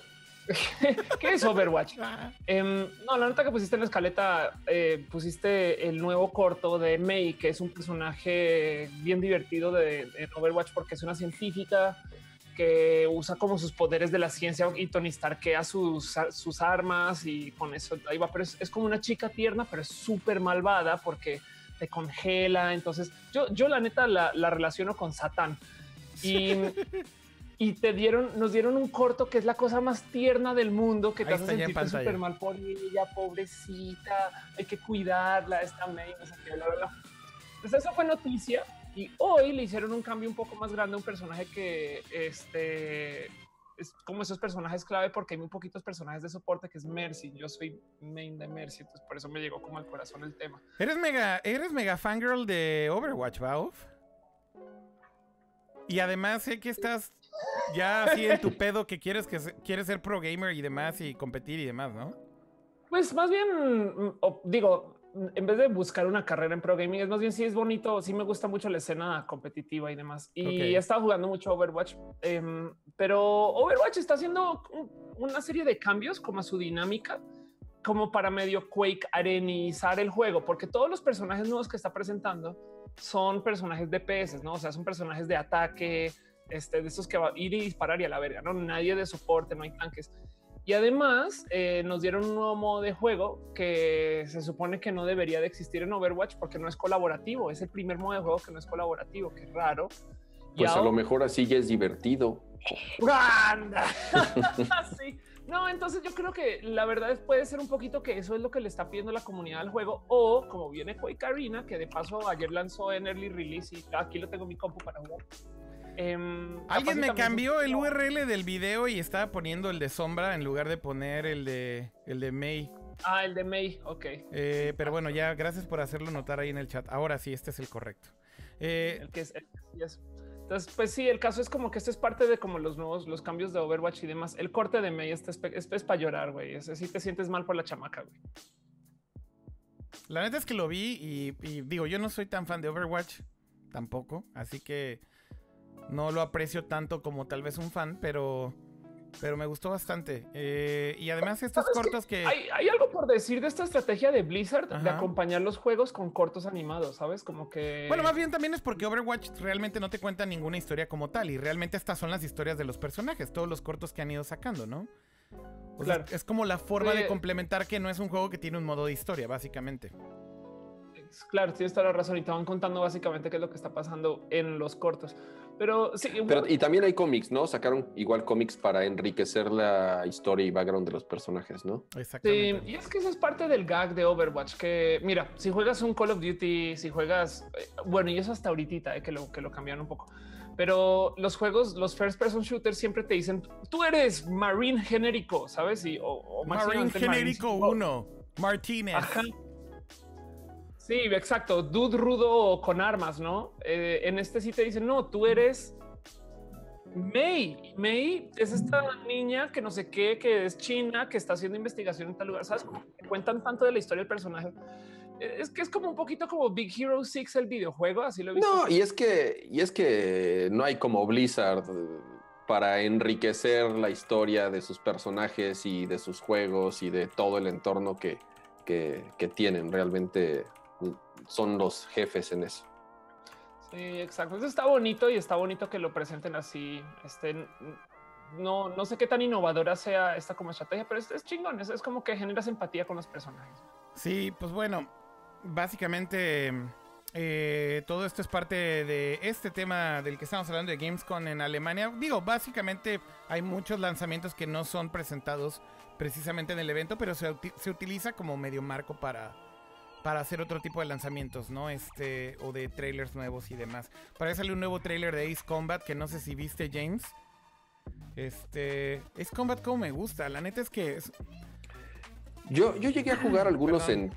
¿Qué es Overwatch? Ah, Em, no, la nota que pusiste en la escaleta, eh, pusiste el nuevo corto de Mei, que es un personaje bien divertido de, de Overwatch porque es una científica que usa como sus poderes de la ciencia y Tony Starkea sus, sus armas y con eso ahí va. Pero es, es como una chica tierna, pero es súper malvada porque te congela. Entonces yo, yo la neta la, la relaciono con Satán. Y, y te dieron, nos dieron un corto que es la cosa más tierna del mundo, que te Ahí hace está pantalla. súper mal por ella, pobrecita, hay que cuidarla, esta May, no sé qué, bla, bla, bla. Pues eso fue noticia y hoy le hicieron un cambio un poco más grande a un personaje que este es como esos personajes clave porque hay muy poquitos personajes de soporte que es Mercy. Yo soy main de Mercy, entonces por eso me llegó como al corazón el tema. Eres mega, eres mega fangirl de Overwatch, ¿va? Uf? Y además sé que estás ya así en tu pedo que quieres que se- quieres ser pro gamer y demás y competir y demás, ¿no? Pues más bien, mm, digo, en vez de buscar una carrera en pro gaming, es más bien sí es bonito, sí me gusta mucho la escena competitiva y demás. Y Ok. he estado jugando mucho Overwatch, em, pero Overwatch está haciendo un- una serie de cambios como a su dinámica, como para medio Quake arenizar el juego, porque todos los personajes nuevos que está presentando son personajes de PS, ¿no? O sea, son personajes de ataque, este, de esos que va a ir y disparar y a la verga, ¿no? Nadie de soporte, no hay tanques. Y además eh, nos dieron un nuevo modo de juego que se supone que no debería de existir en Overwatch porque no es colaborativo. Es el primer modo de juego que no es colaborativo, que es raro. Pues a lo mejor así ya es divertido. Sí. No, entonces yo creo que la verdad puede ser un poquito que eso es lo que le está pidiendo la comunidad al juego o como viene Quake Arena, que de paso ayer lanzó en Early Release y aquí lo tengo en mi compu para jugar. Em, Alguien me cambió el URL del video y estaba poniendo el de sombra en lugar de poner el de el de May. Ah, el de May, ok. Eh, pero bueno, ya gracias por hacerlo notar ahí en el chat. Ahora sí, este es el correcto. Eh, El que es, el que sí es. Entonces, pues sí, el caso es como que esto es parte de como los nuevos, los cambios de Overwatch y demás. El corte de May este es, para llorar, güey. Ese sí te sientes mal por la chamaca, güey. la neta es que lo vi y, y digo, yo no soy tan fan de Overwatch tampoco, así que no lo aprecio tanto como tal vez un fan, pero Pero me gustó bastante. Eh, y además estos cortos que... Hay, hay algo por decir de esta estrategia de Blizzard de acompañar los juegos con cortos animados, ¿sabes? Como que... Bueno, más bien también es porque Overwatch realmente no te cuenta ninguna historia como tal. Y realmente estas son las historias de los personajes, todos los cortos que han ido sacando, ¿no? O sea, es como la forma de Eh, complementar que no es un juego que tiene un modo de historia, básicamente. Claro, tienes toda la razón y te van contando básicamente qué es lo que está pasando en los cortos. Pero sí, Pero, bueno, y también hay cómics, ¿no? Sacaron igual cómics para enriquecer la historia y background de los personajes, ¿no? sí, Exactamente. y es que eso es parte del gag de Overwatch, que mira, si juegas un Call of Duty, si juegas, eh, bueno, y eso hasta ahorita, eh, que, lo, que lo cambiaron un poco, pero los juegos, los first person shooters siempre te dicen, tú eres Marine genérico, ¿sabes? Y, o, o Marine Genérico Marine- 1, Martínez. Ajá. Sí, exacto. Dude rudo con armas, ¿no? Eh, en este sí te dicen, no, tú eres May. May es esta niña que no sé qué, que es china, que está haciendo investigación en tal lugar. ¿Sabes? Cuentan tanto de la historia del personaje. Eh, Es que es como un poquito como Big Hero 6, el videojuego, así lo he visto. No, y es que, y es que no hay como Blizzard para enriquecer la historia de sus personajes y de sus juegos y de todo el entorno que, que, tienen. Realmente son los jefes en eso. Sí, exacto. Eso está bonito y está bonito que lo presenten así. Este, no, no sé qué tan innovadora sea esta como estrategia, pero es, es chingón. Es, es como que generas empatía con los personajes. Sí, pues bueno, básicamente eh, todo esto es parte de este tema del que estamos hablando de Gamescom en Alemania. Digo, básicamente hay muchos lanzamientos que no son presentados precisamente en el evento, pero se, se utiliza como medio marco para, para hacer otro tipo de lanzamientos, ¿no? Este, o de trailers nuevos y demás. Para sale un nuevo trailer de Ace Combat que no sé si viste, James. Este, Ace Combat como me gusta, la neta es que es, Yo, yo llegué a jugar algunos Perdón. en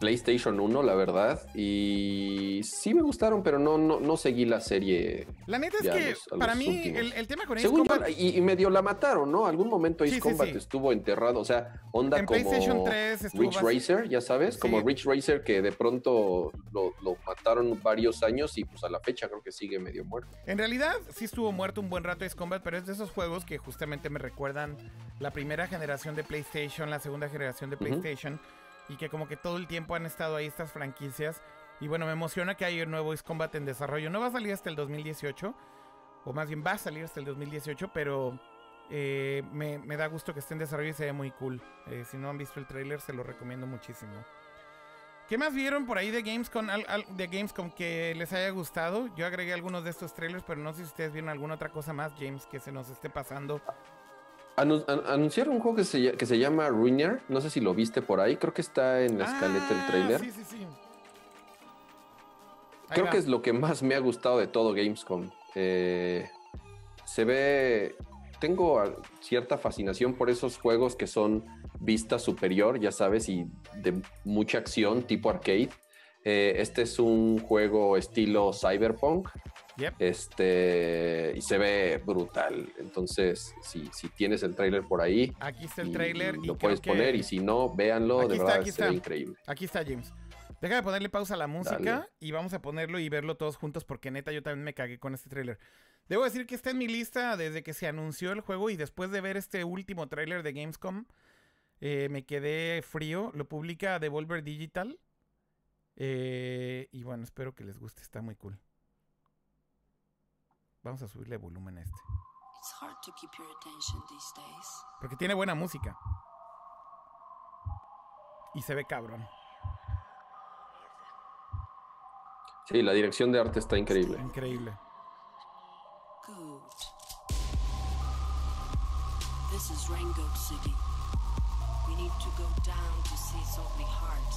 PlayStation 1, la verdad, y sí me gustaron, pero no, no, no seguí la serie. La neta es que los- para mí el, el tema con Ace Según yo, Combat y, y medio la mataron, ¿no? Algún momento Ace Sí, Combat sí. estuvo enterrado, o sea, onda En como PlayStation 3 estuvo Rich Racer, ya sabes, como. Rich Racer que de pronto lo, lo mataron varios años y pues a la fecha creo que sigue medio muerto. En realidad sí estuvo muerto un buen rato Ace Combat, pero es de esos juegos que justamente me recuerdan la primera generación de PlayStation, la segunda generación de. PlayStation, y que como que todo el tiempo han estado ahí estas franquicias. Y bueno, me emociona que haya un nuevo Ace Combat en desarrollo. No va a salir hasta el 2018, o más bien va a salir hasta el 2018, pero eh, me, me da gusto que esté en desarrollo y se ve muy cool. Eh, si no han visto el tráiler, se lo recomiendo muchísimo. ¿Qué más vieron por ahí de Gamescom, al- al- de Gamescom que les haya gustado? Yo agregué algunos de estos trailers, pero no sé si ustedes vieron alguna otra cosa más, James, que se nos esté pasando. Anu- an- anunciaron un juego que se, que se llama Ruiner, no sé si lo viste por ahí, creo que está en la escaleta del Ah, trailer. Sí, sí, sí. Ahí Creo que es lo que más me ha gustado de todo Gamescom. Eh, se ve. Tengo cierta fascinación por esos juegos que son vista superior, ya sabes, y de mucha acción, tipo arcade. Eh, este es un juego estilo cyberpunk. Yep. Este y se ve brutal. Entonces, si, si tienes el trailer por ahí, Aquí está el y trailer. y lo puedes que- poner. Y si no, véanlo, Aquí de está, verdad aquí se ve increíble. Aquí está, James. Deja de ponerle pausa a la música Dale. y vamos a ponerlo y verlo todos juntos porque neta yo también me cagué con este tráiler. Debo decir que está en mi lista desde que se anunció el juego y después de ver este último tráiler de Gamescom eh, me quedé frío. Lo publica Devolver Digital. Eh, y bueno, espero que les guste, está muy cool. Vamos a subirle volumen a este. It's hard to keep your attention these days. Porque tiene buena música. Y se ve cabrón. Sí, la dirección de arte está increíble. Increíble. Good. This is Raingoat City. We need to go down to see Saltly Heart.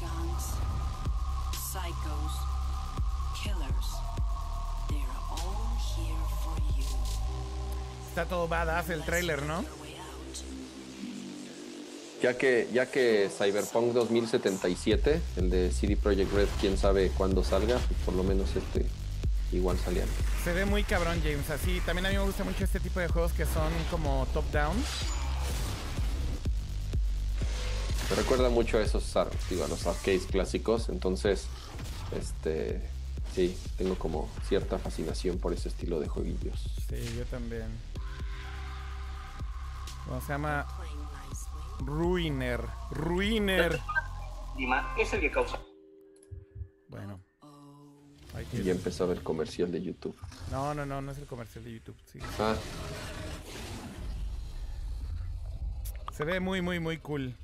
Guns, psychos, killers. Está todo badass el trailer, ¿no? Ya que, ya que Cyberpunk 2077, el de CD Projekt Red, quién sabe cuándo salga, pues por lo menos este igual salía. Se ve muy cabrón, James. Así, también a mí me gusta mucho este tipo de juegos que son como top-down. Me recuerda mucho a esos digo, a los arcades clásicos, entonces este sí, tengo como cierta fascinación por ese estilo de jueguillos. Sí, yo también. No, se llama. Ruiner. Ruiner. Lima es el que causa. Bueno. Y ya empezó a ver comercial de YouTube. No, no, no, no es el comercial de YouTube. sí. Ah, Se ve muy, muy, muy cool.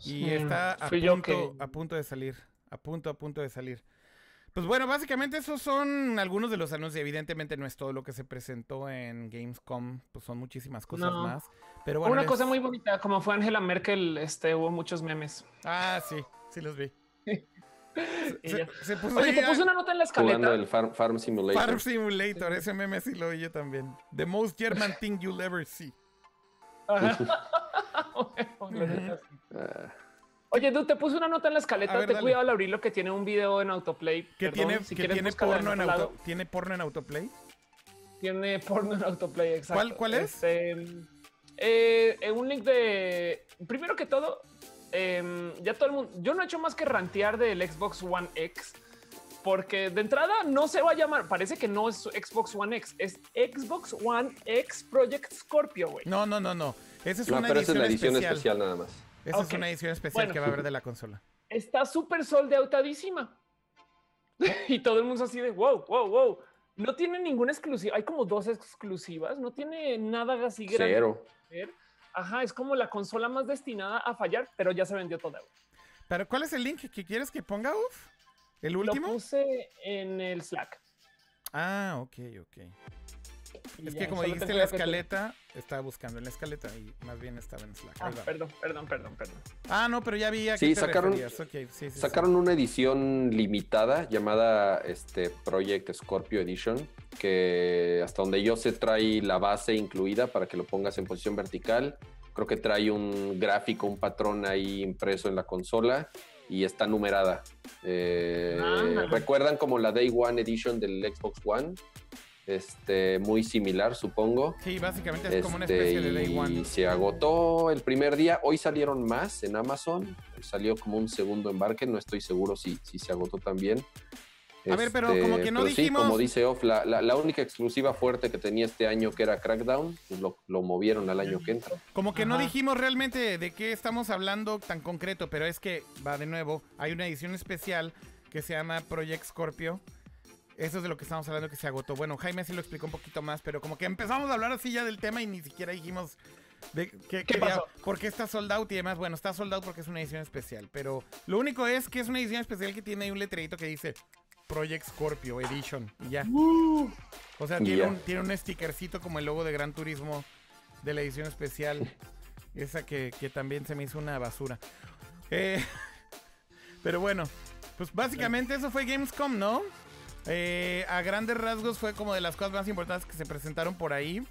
Y Sí, está a fui yo punto, que- a punto de salir. A punto, a punto de salir. Pues bueno, básicamente esos son algunos de los anuncios. Evidentemente no es todo lo que se presentó en Gamescom. Pues son muchísimas cosas No. más. Pero bueno. Una les- cosa muy bonita, como fue Angela Merkel, este, hubo muchos memes. Ah, sí, sí los vi. Se, puso Oye, ahí te puse una nota en la jugando escaleta. el Farm, Farm Simulator. Farm Simulator, ese meme sí lo oí yo también. The most German thing you'll ever see. Ajá. Ah, Oye, tú te puse una nota en la escaleta. ver, Te dale. cuidado al abrirlo que tiene un video en autoplay. Que Perdón, tiene, si que quieres tiene porno en otro auto, lado. tiene porno en autoplay. Tiene porno en autoplay, exacto. ¿Cuál- cuál es? Este, eh, eh, un link de. Primero que todo, em, ya todo el mundo. Yo no he hecho más que rantear del Xbox One X. Porque de entrada no se va a llamar, parece que no es Xbox One X, es Xbox One X Project Scorpio, güey. No, no, no, no. Esa es no, una pero edición, es la edición especial. especial. nada más. Esa es una edición especial Bueno. que va a haber de la consola. Está súper soldeautadísima. y todo el mundo así de wow, wow, wow. No tiene ninguna exclusiva. Hay como dos exclusivas. No tiene nada así grande. Cero. Ajá, es como la consola más destinada a fallar, pero ya se vendió toda. Pero ¿cuál es el link que quieres que ponga? Uf? ¿El Lo último? puse en el Slack. Ah, ok, ok. Es ya, que como dijiste te en la cuidado que escaleta, estaba buscando en la escaleta y más bien estaba en Slack. Ah, perdón, perdón, perdón, perdón. Ah, no, pero ya vi a Sí, sacaron- referías. Ok, sí, sí, sí. Sacaron una edición limitada llamada este, Project Scorpio Edition, que hasta donde yo sé trae la base incluida para que lo pongas en posición vertical. Creo que trae un gráfico, un patrón ahí impreso en la consola y está numerada. Eh, Ándale. ¿Recuerdan como la Day One Edition del Xbox One? Este, muy similar, supongo. Sí, básicamente es como una Este, especie de Day y One. se agotó el primer día. Hoy salieron más en Amazon. Salió como un segundo embarque. No estoy seguro si, si se agotó también. A ver, pero como que no pero sí, dijimos- como dice Off, la, la- la única exclusiva fuerte que tenía este año, que era Crackdown, pues lo, lo movieron al año que entra. Como que no dijimos realmente de qué estamos hablando tan concreto, pero es que, va de nuevo, hay una edición especial que se llama Project Scorpio. Eso es de lo que estamos hablando que se agotó. Bueno, Jaime sí lo explicó un poquito más, pero como que empezamos a hablar así ya del tema y ni siquiera dijimos de qué, ¿Qué quería- pasó? por qué está sold out y demás. Bueno, está sold out porque es una edición especial, pero lo único es que es una edición especial que tiene ahí un letrerito que dice Project Scorpio Edition y ya. O sea, tiene un, tiene un stickercito como el logo de Gran Turismo de la edición especial. Esa que, que también se me hizo una basura. Eh, pero bueno, pues básicamente eso fue Gamescom, ¿no? Eh, a grandes rasgos fue como de las cosas más importantes que se presentaron por ahí.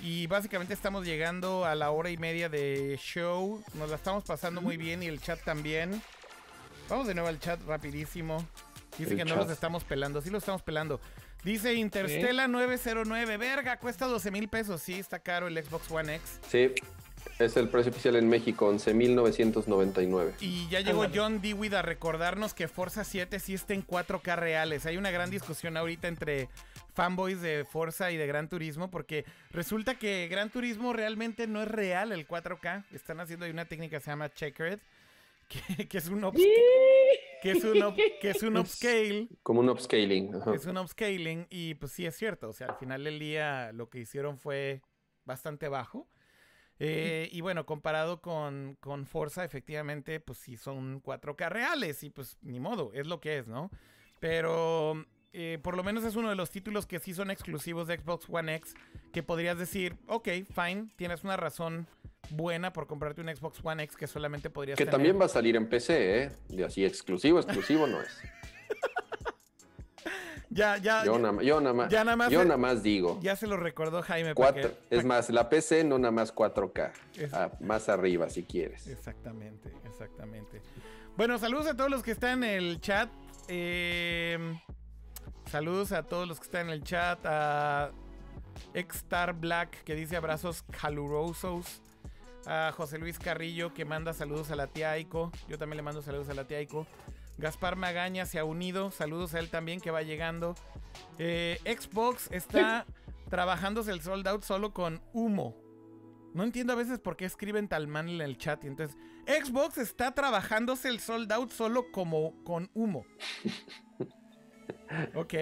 Y básicamente estamos llegando a la hora y media de show. Nos la estamos pasando muy bien y el chat también. Vamos de nuevo al chat rapidísimo. Dice El que no los estamos pelando. Sí lo estamos pelando. Dice Interstella 909. Verga, cuesta 12 mil pesos. Sí, está caro el Xbox One X. Sí, es el precio oficial en México, 11.999. Y ya llegó. John Dewey a recordarnos que Forza 7 sí está en 4K reales. Hay una gran discusión ahorita entre fanboys de Forza y de Gran Turismo porque resulta que Gran Turismo realmente no es real el 4K. Están haciendo ahí una técnica que se llama Checkered, que, que es un ups- que es un up- que es un upscale. Como un upscaling. ajá. Es un upscaling y pues sí es cierto. O sea, al final del día lo que hicieron fue bastante bajo. Eh, y bueno, comparado con, con Forza, efectivamente, pues sí son 4K reales y pues ni modo, es lo que es, ¿no? Pero eh, por lo menos es uno de los títulos que sí son exclusivos de Xbox One X, que podrías decir, ok, fine, tienes una razón buena por comprarte un Xbox One X que solamente podrías Que tener. también va a salir en PC, ¿eh? Y así exclusivo, exclusivo no es. Ya, ya, Yo nada, yo nada más, ya nada más yo nada más digo. ya se lo recordó Jaime. para Cuatro, es más, la PC no nada más 4K. Es- Ah, más arriba si quieres. Exactamente, exactamente. Bueno, saludos a todos los que están en el chat. Eh, saludos a todos los que están en el chat. A Exstar Black que dice abrazos calurosos. A José Luis Carrillo que manda saludos a la tía Aiko. Yo también le mando saludos a la tía Aiko. Gaspar Magaña se ha unido. Saludos a él también que va llegando. Eh, Xbox está trabajándose el sold out solo con humo. No entiendo a veces por qué escriben tal mal en el chat. Y entonces, Xbox está trabajándose el sold out solo como con humo. ok.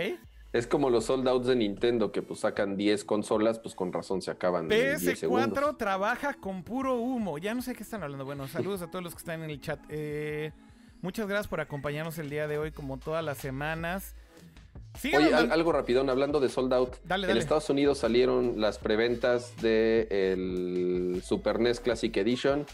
Es como los sold outs de Nintendo que pues sacan 10 consolas, pues con razón se acaban en 10 segundos. PS4 trabaja con puro humo. Ya no sé qué están hablando. Bueno, saludos a todos los que están en el chat. Eh, muchas gracias por acompañarnos el día de hoy, como todas las semanas. Síganos Oye, al- algo rapidón, hablando de sold out. Dale, En dale. Estados Unidos salieron las preventas del Super NES Classic Edition.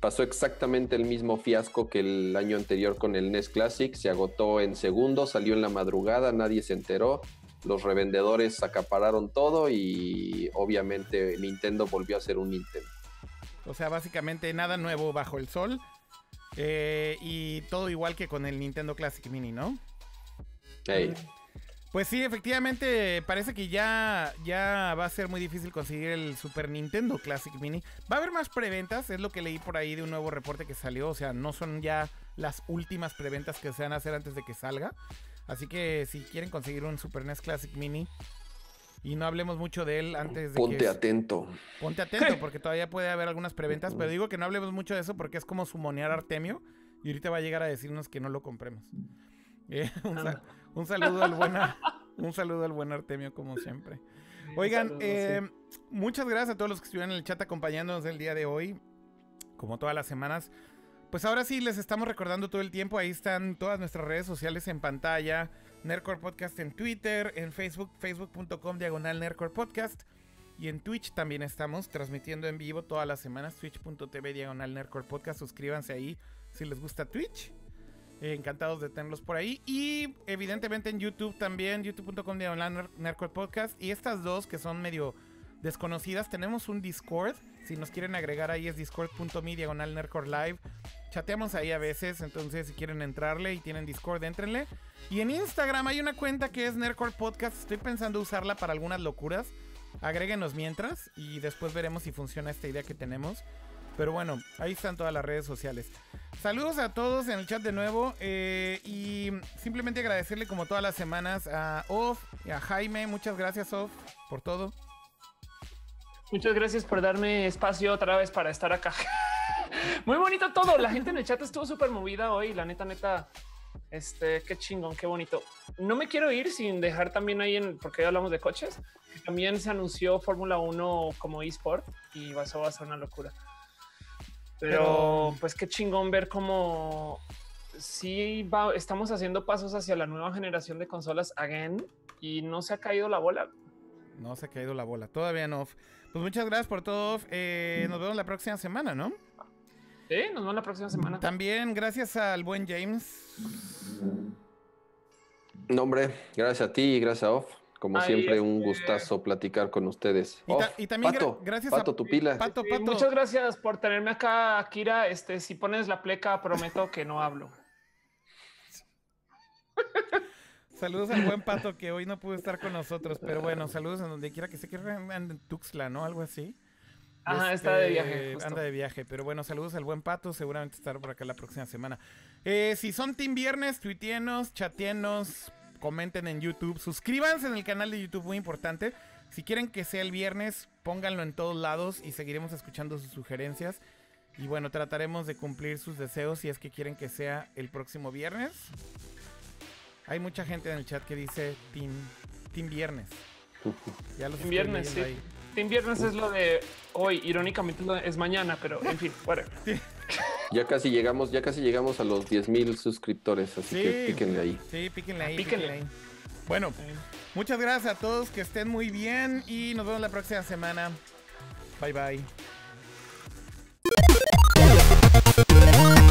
Pasó exactamente el mismo fiasco que el año anterior con el NES Classic. Se agotó en segundos, salió en la madrugada, nadie se enteró. Los revendedores acapararon todo y obviamente Nintendo volvió a ser un Nintendo. O sea, básicamente nada nuevo bajo el sol. Eh, y todo igual que con el Nintendo Classic Mini, ¿no? Pues sí, efectivamente, parece que ya, ya va a ser muy difícil conseguir el Super Nintendo Classic Mini. Va a haber más preventas, es lo que leí por ahí de un nuevo reporte que salió. O sea, no son ya las últimas preventas que se van a hacer antes de que salga. Así que si quieren conseguir un Super NES Classic Mini y no hablemos mucho de él antes de ponte que... atento. Ponte atento porque todavía puede haber algunas preventas, pero digo que no hablemos mucho de eso porque es como sumonear a Artemio y ahorita va a llegar a decirnos que no lo compremos. Eh, un, sa- un saludo al buen un saludo al buen Artemio como siempre. Oigan, saludo, eh, muchas gracias a todos los que estuvieron en el chat acompañándonos el día de hoy, como todas las semanas. Pues ahora sí les estamos recordando todo el tiempo, ahí están todas nuestras redes sociales en pantalla, Nerdcore Podcast en Twitter, en Facebook, facebook.com diagonal Nerdcore Podcast. Y en Twitch también estamos transmitiendo en vivo todas las semanas, twitch.tv diagonal Nerdcore Podcast. Suscríbanse ahí si les gusta Twitch. Eh, encantados de tenerlos por ahí. Y evidentemente en YouTube también, youtube.com diagonal Ner- Nerdcore Podcast. Y estas dos que son medio desconocidas, tenemos un Discord. Si nos quieren agregar ahí es discord.me diagonal Nerdcore Live. Chateamos ahí a veces, entonces si quieren entrarle y tienen Discord, entrenle. Y en Instagram hay una cuenta que es Nerdcore Podcast. Estoy pensando usarla para algunas locuras. Agréguenos mientras y después veremos si funciona esta idea que tenemos. Pero bueno, ahí están todas las redes sociales. Saludos a todos en el chat de nuevo eh, y simplemente agradecerle como todas las semanas a Off y a Jaime. Muchas gracias Off por todo. Muchas gracias por darme espacio otra vez para estar acá. Muy bonito todo. La gente en el chat estuvo súper movida hoy. La neta, neta, este qué chingón, qué bonito. No me quiero ir sin dejar también ahí en porque hablamos de coches. que también se anunció Fórmula 1 como eSport y eso va a ser una locura. Pero, Pero- pues qué chingón ver cómo sí va, estamos haciendo pasos hacia la nueva generación de consolas again y no se ha caído la bola. No se ha caído la bola, todavía no. Pues muchas gracias por todo. Off. Eh, nos vemos la próxima semana, ¿no? Sí, nos vemos la próxima semana. También gracias al buen James. No, hombre, gracias a ti y gracias a Off. Como siempre, un gustazo platicar con ustedes. Y, ta- Off, y también gra- Pato, gracias Pato, a tu pila. Pato, Sí, Pato. muchas gracias por tenerme acá, Akira. Este, si pones la pleca, prometo que no hablo. Saludos al buen Pato que hoy no pudo estar con nosotros, pero bueno, saludos en donde quiera que se quiera en Tuxtla, ¿no? Algo así. Ajá, Este, está de viaje. justo. Anda de viaje, pero bueno, saludos al buen Pato, seguramente estará por acá la próxima semana. Eh, si son Team Viernes, tuitienos, chatienos, comenten en YouTube, suscríbanse en el canal de YouTube, muy importante. Si quieren que sea el viernes, pónganlo en todos lados y seguiremos escuchando sus sugerencias. Y bueno, trataremos de cumplir sus deseos si es que quieren que sea el próximo viernes. Hay mucha gente en el chat que dice Team, team Viernes. Ya los Team Viernes, sí. ahí. Team Viernes es lo de hoy, irónicamente es mañana, pero en fin, whatever. Ya casi llegamos, ya casi llegamos a los 10 mil suscriptores, así Sí. que píquenle ahí. Sí, píquenle ahí. Píquenle. píquenle ahí. Bueno, muchas gracias a todos, que estén muy bien y nos vemos la próxima semana. Bye bye.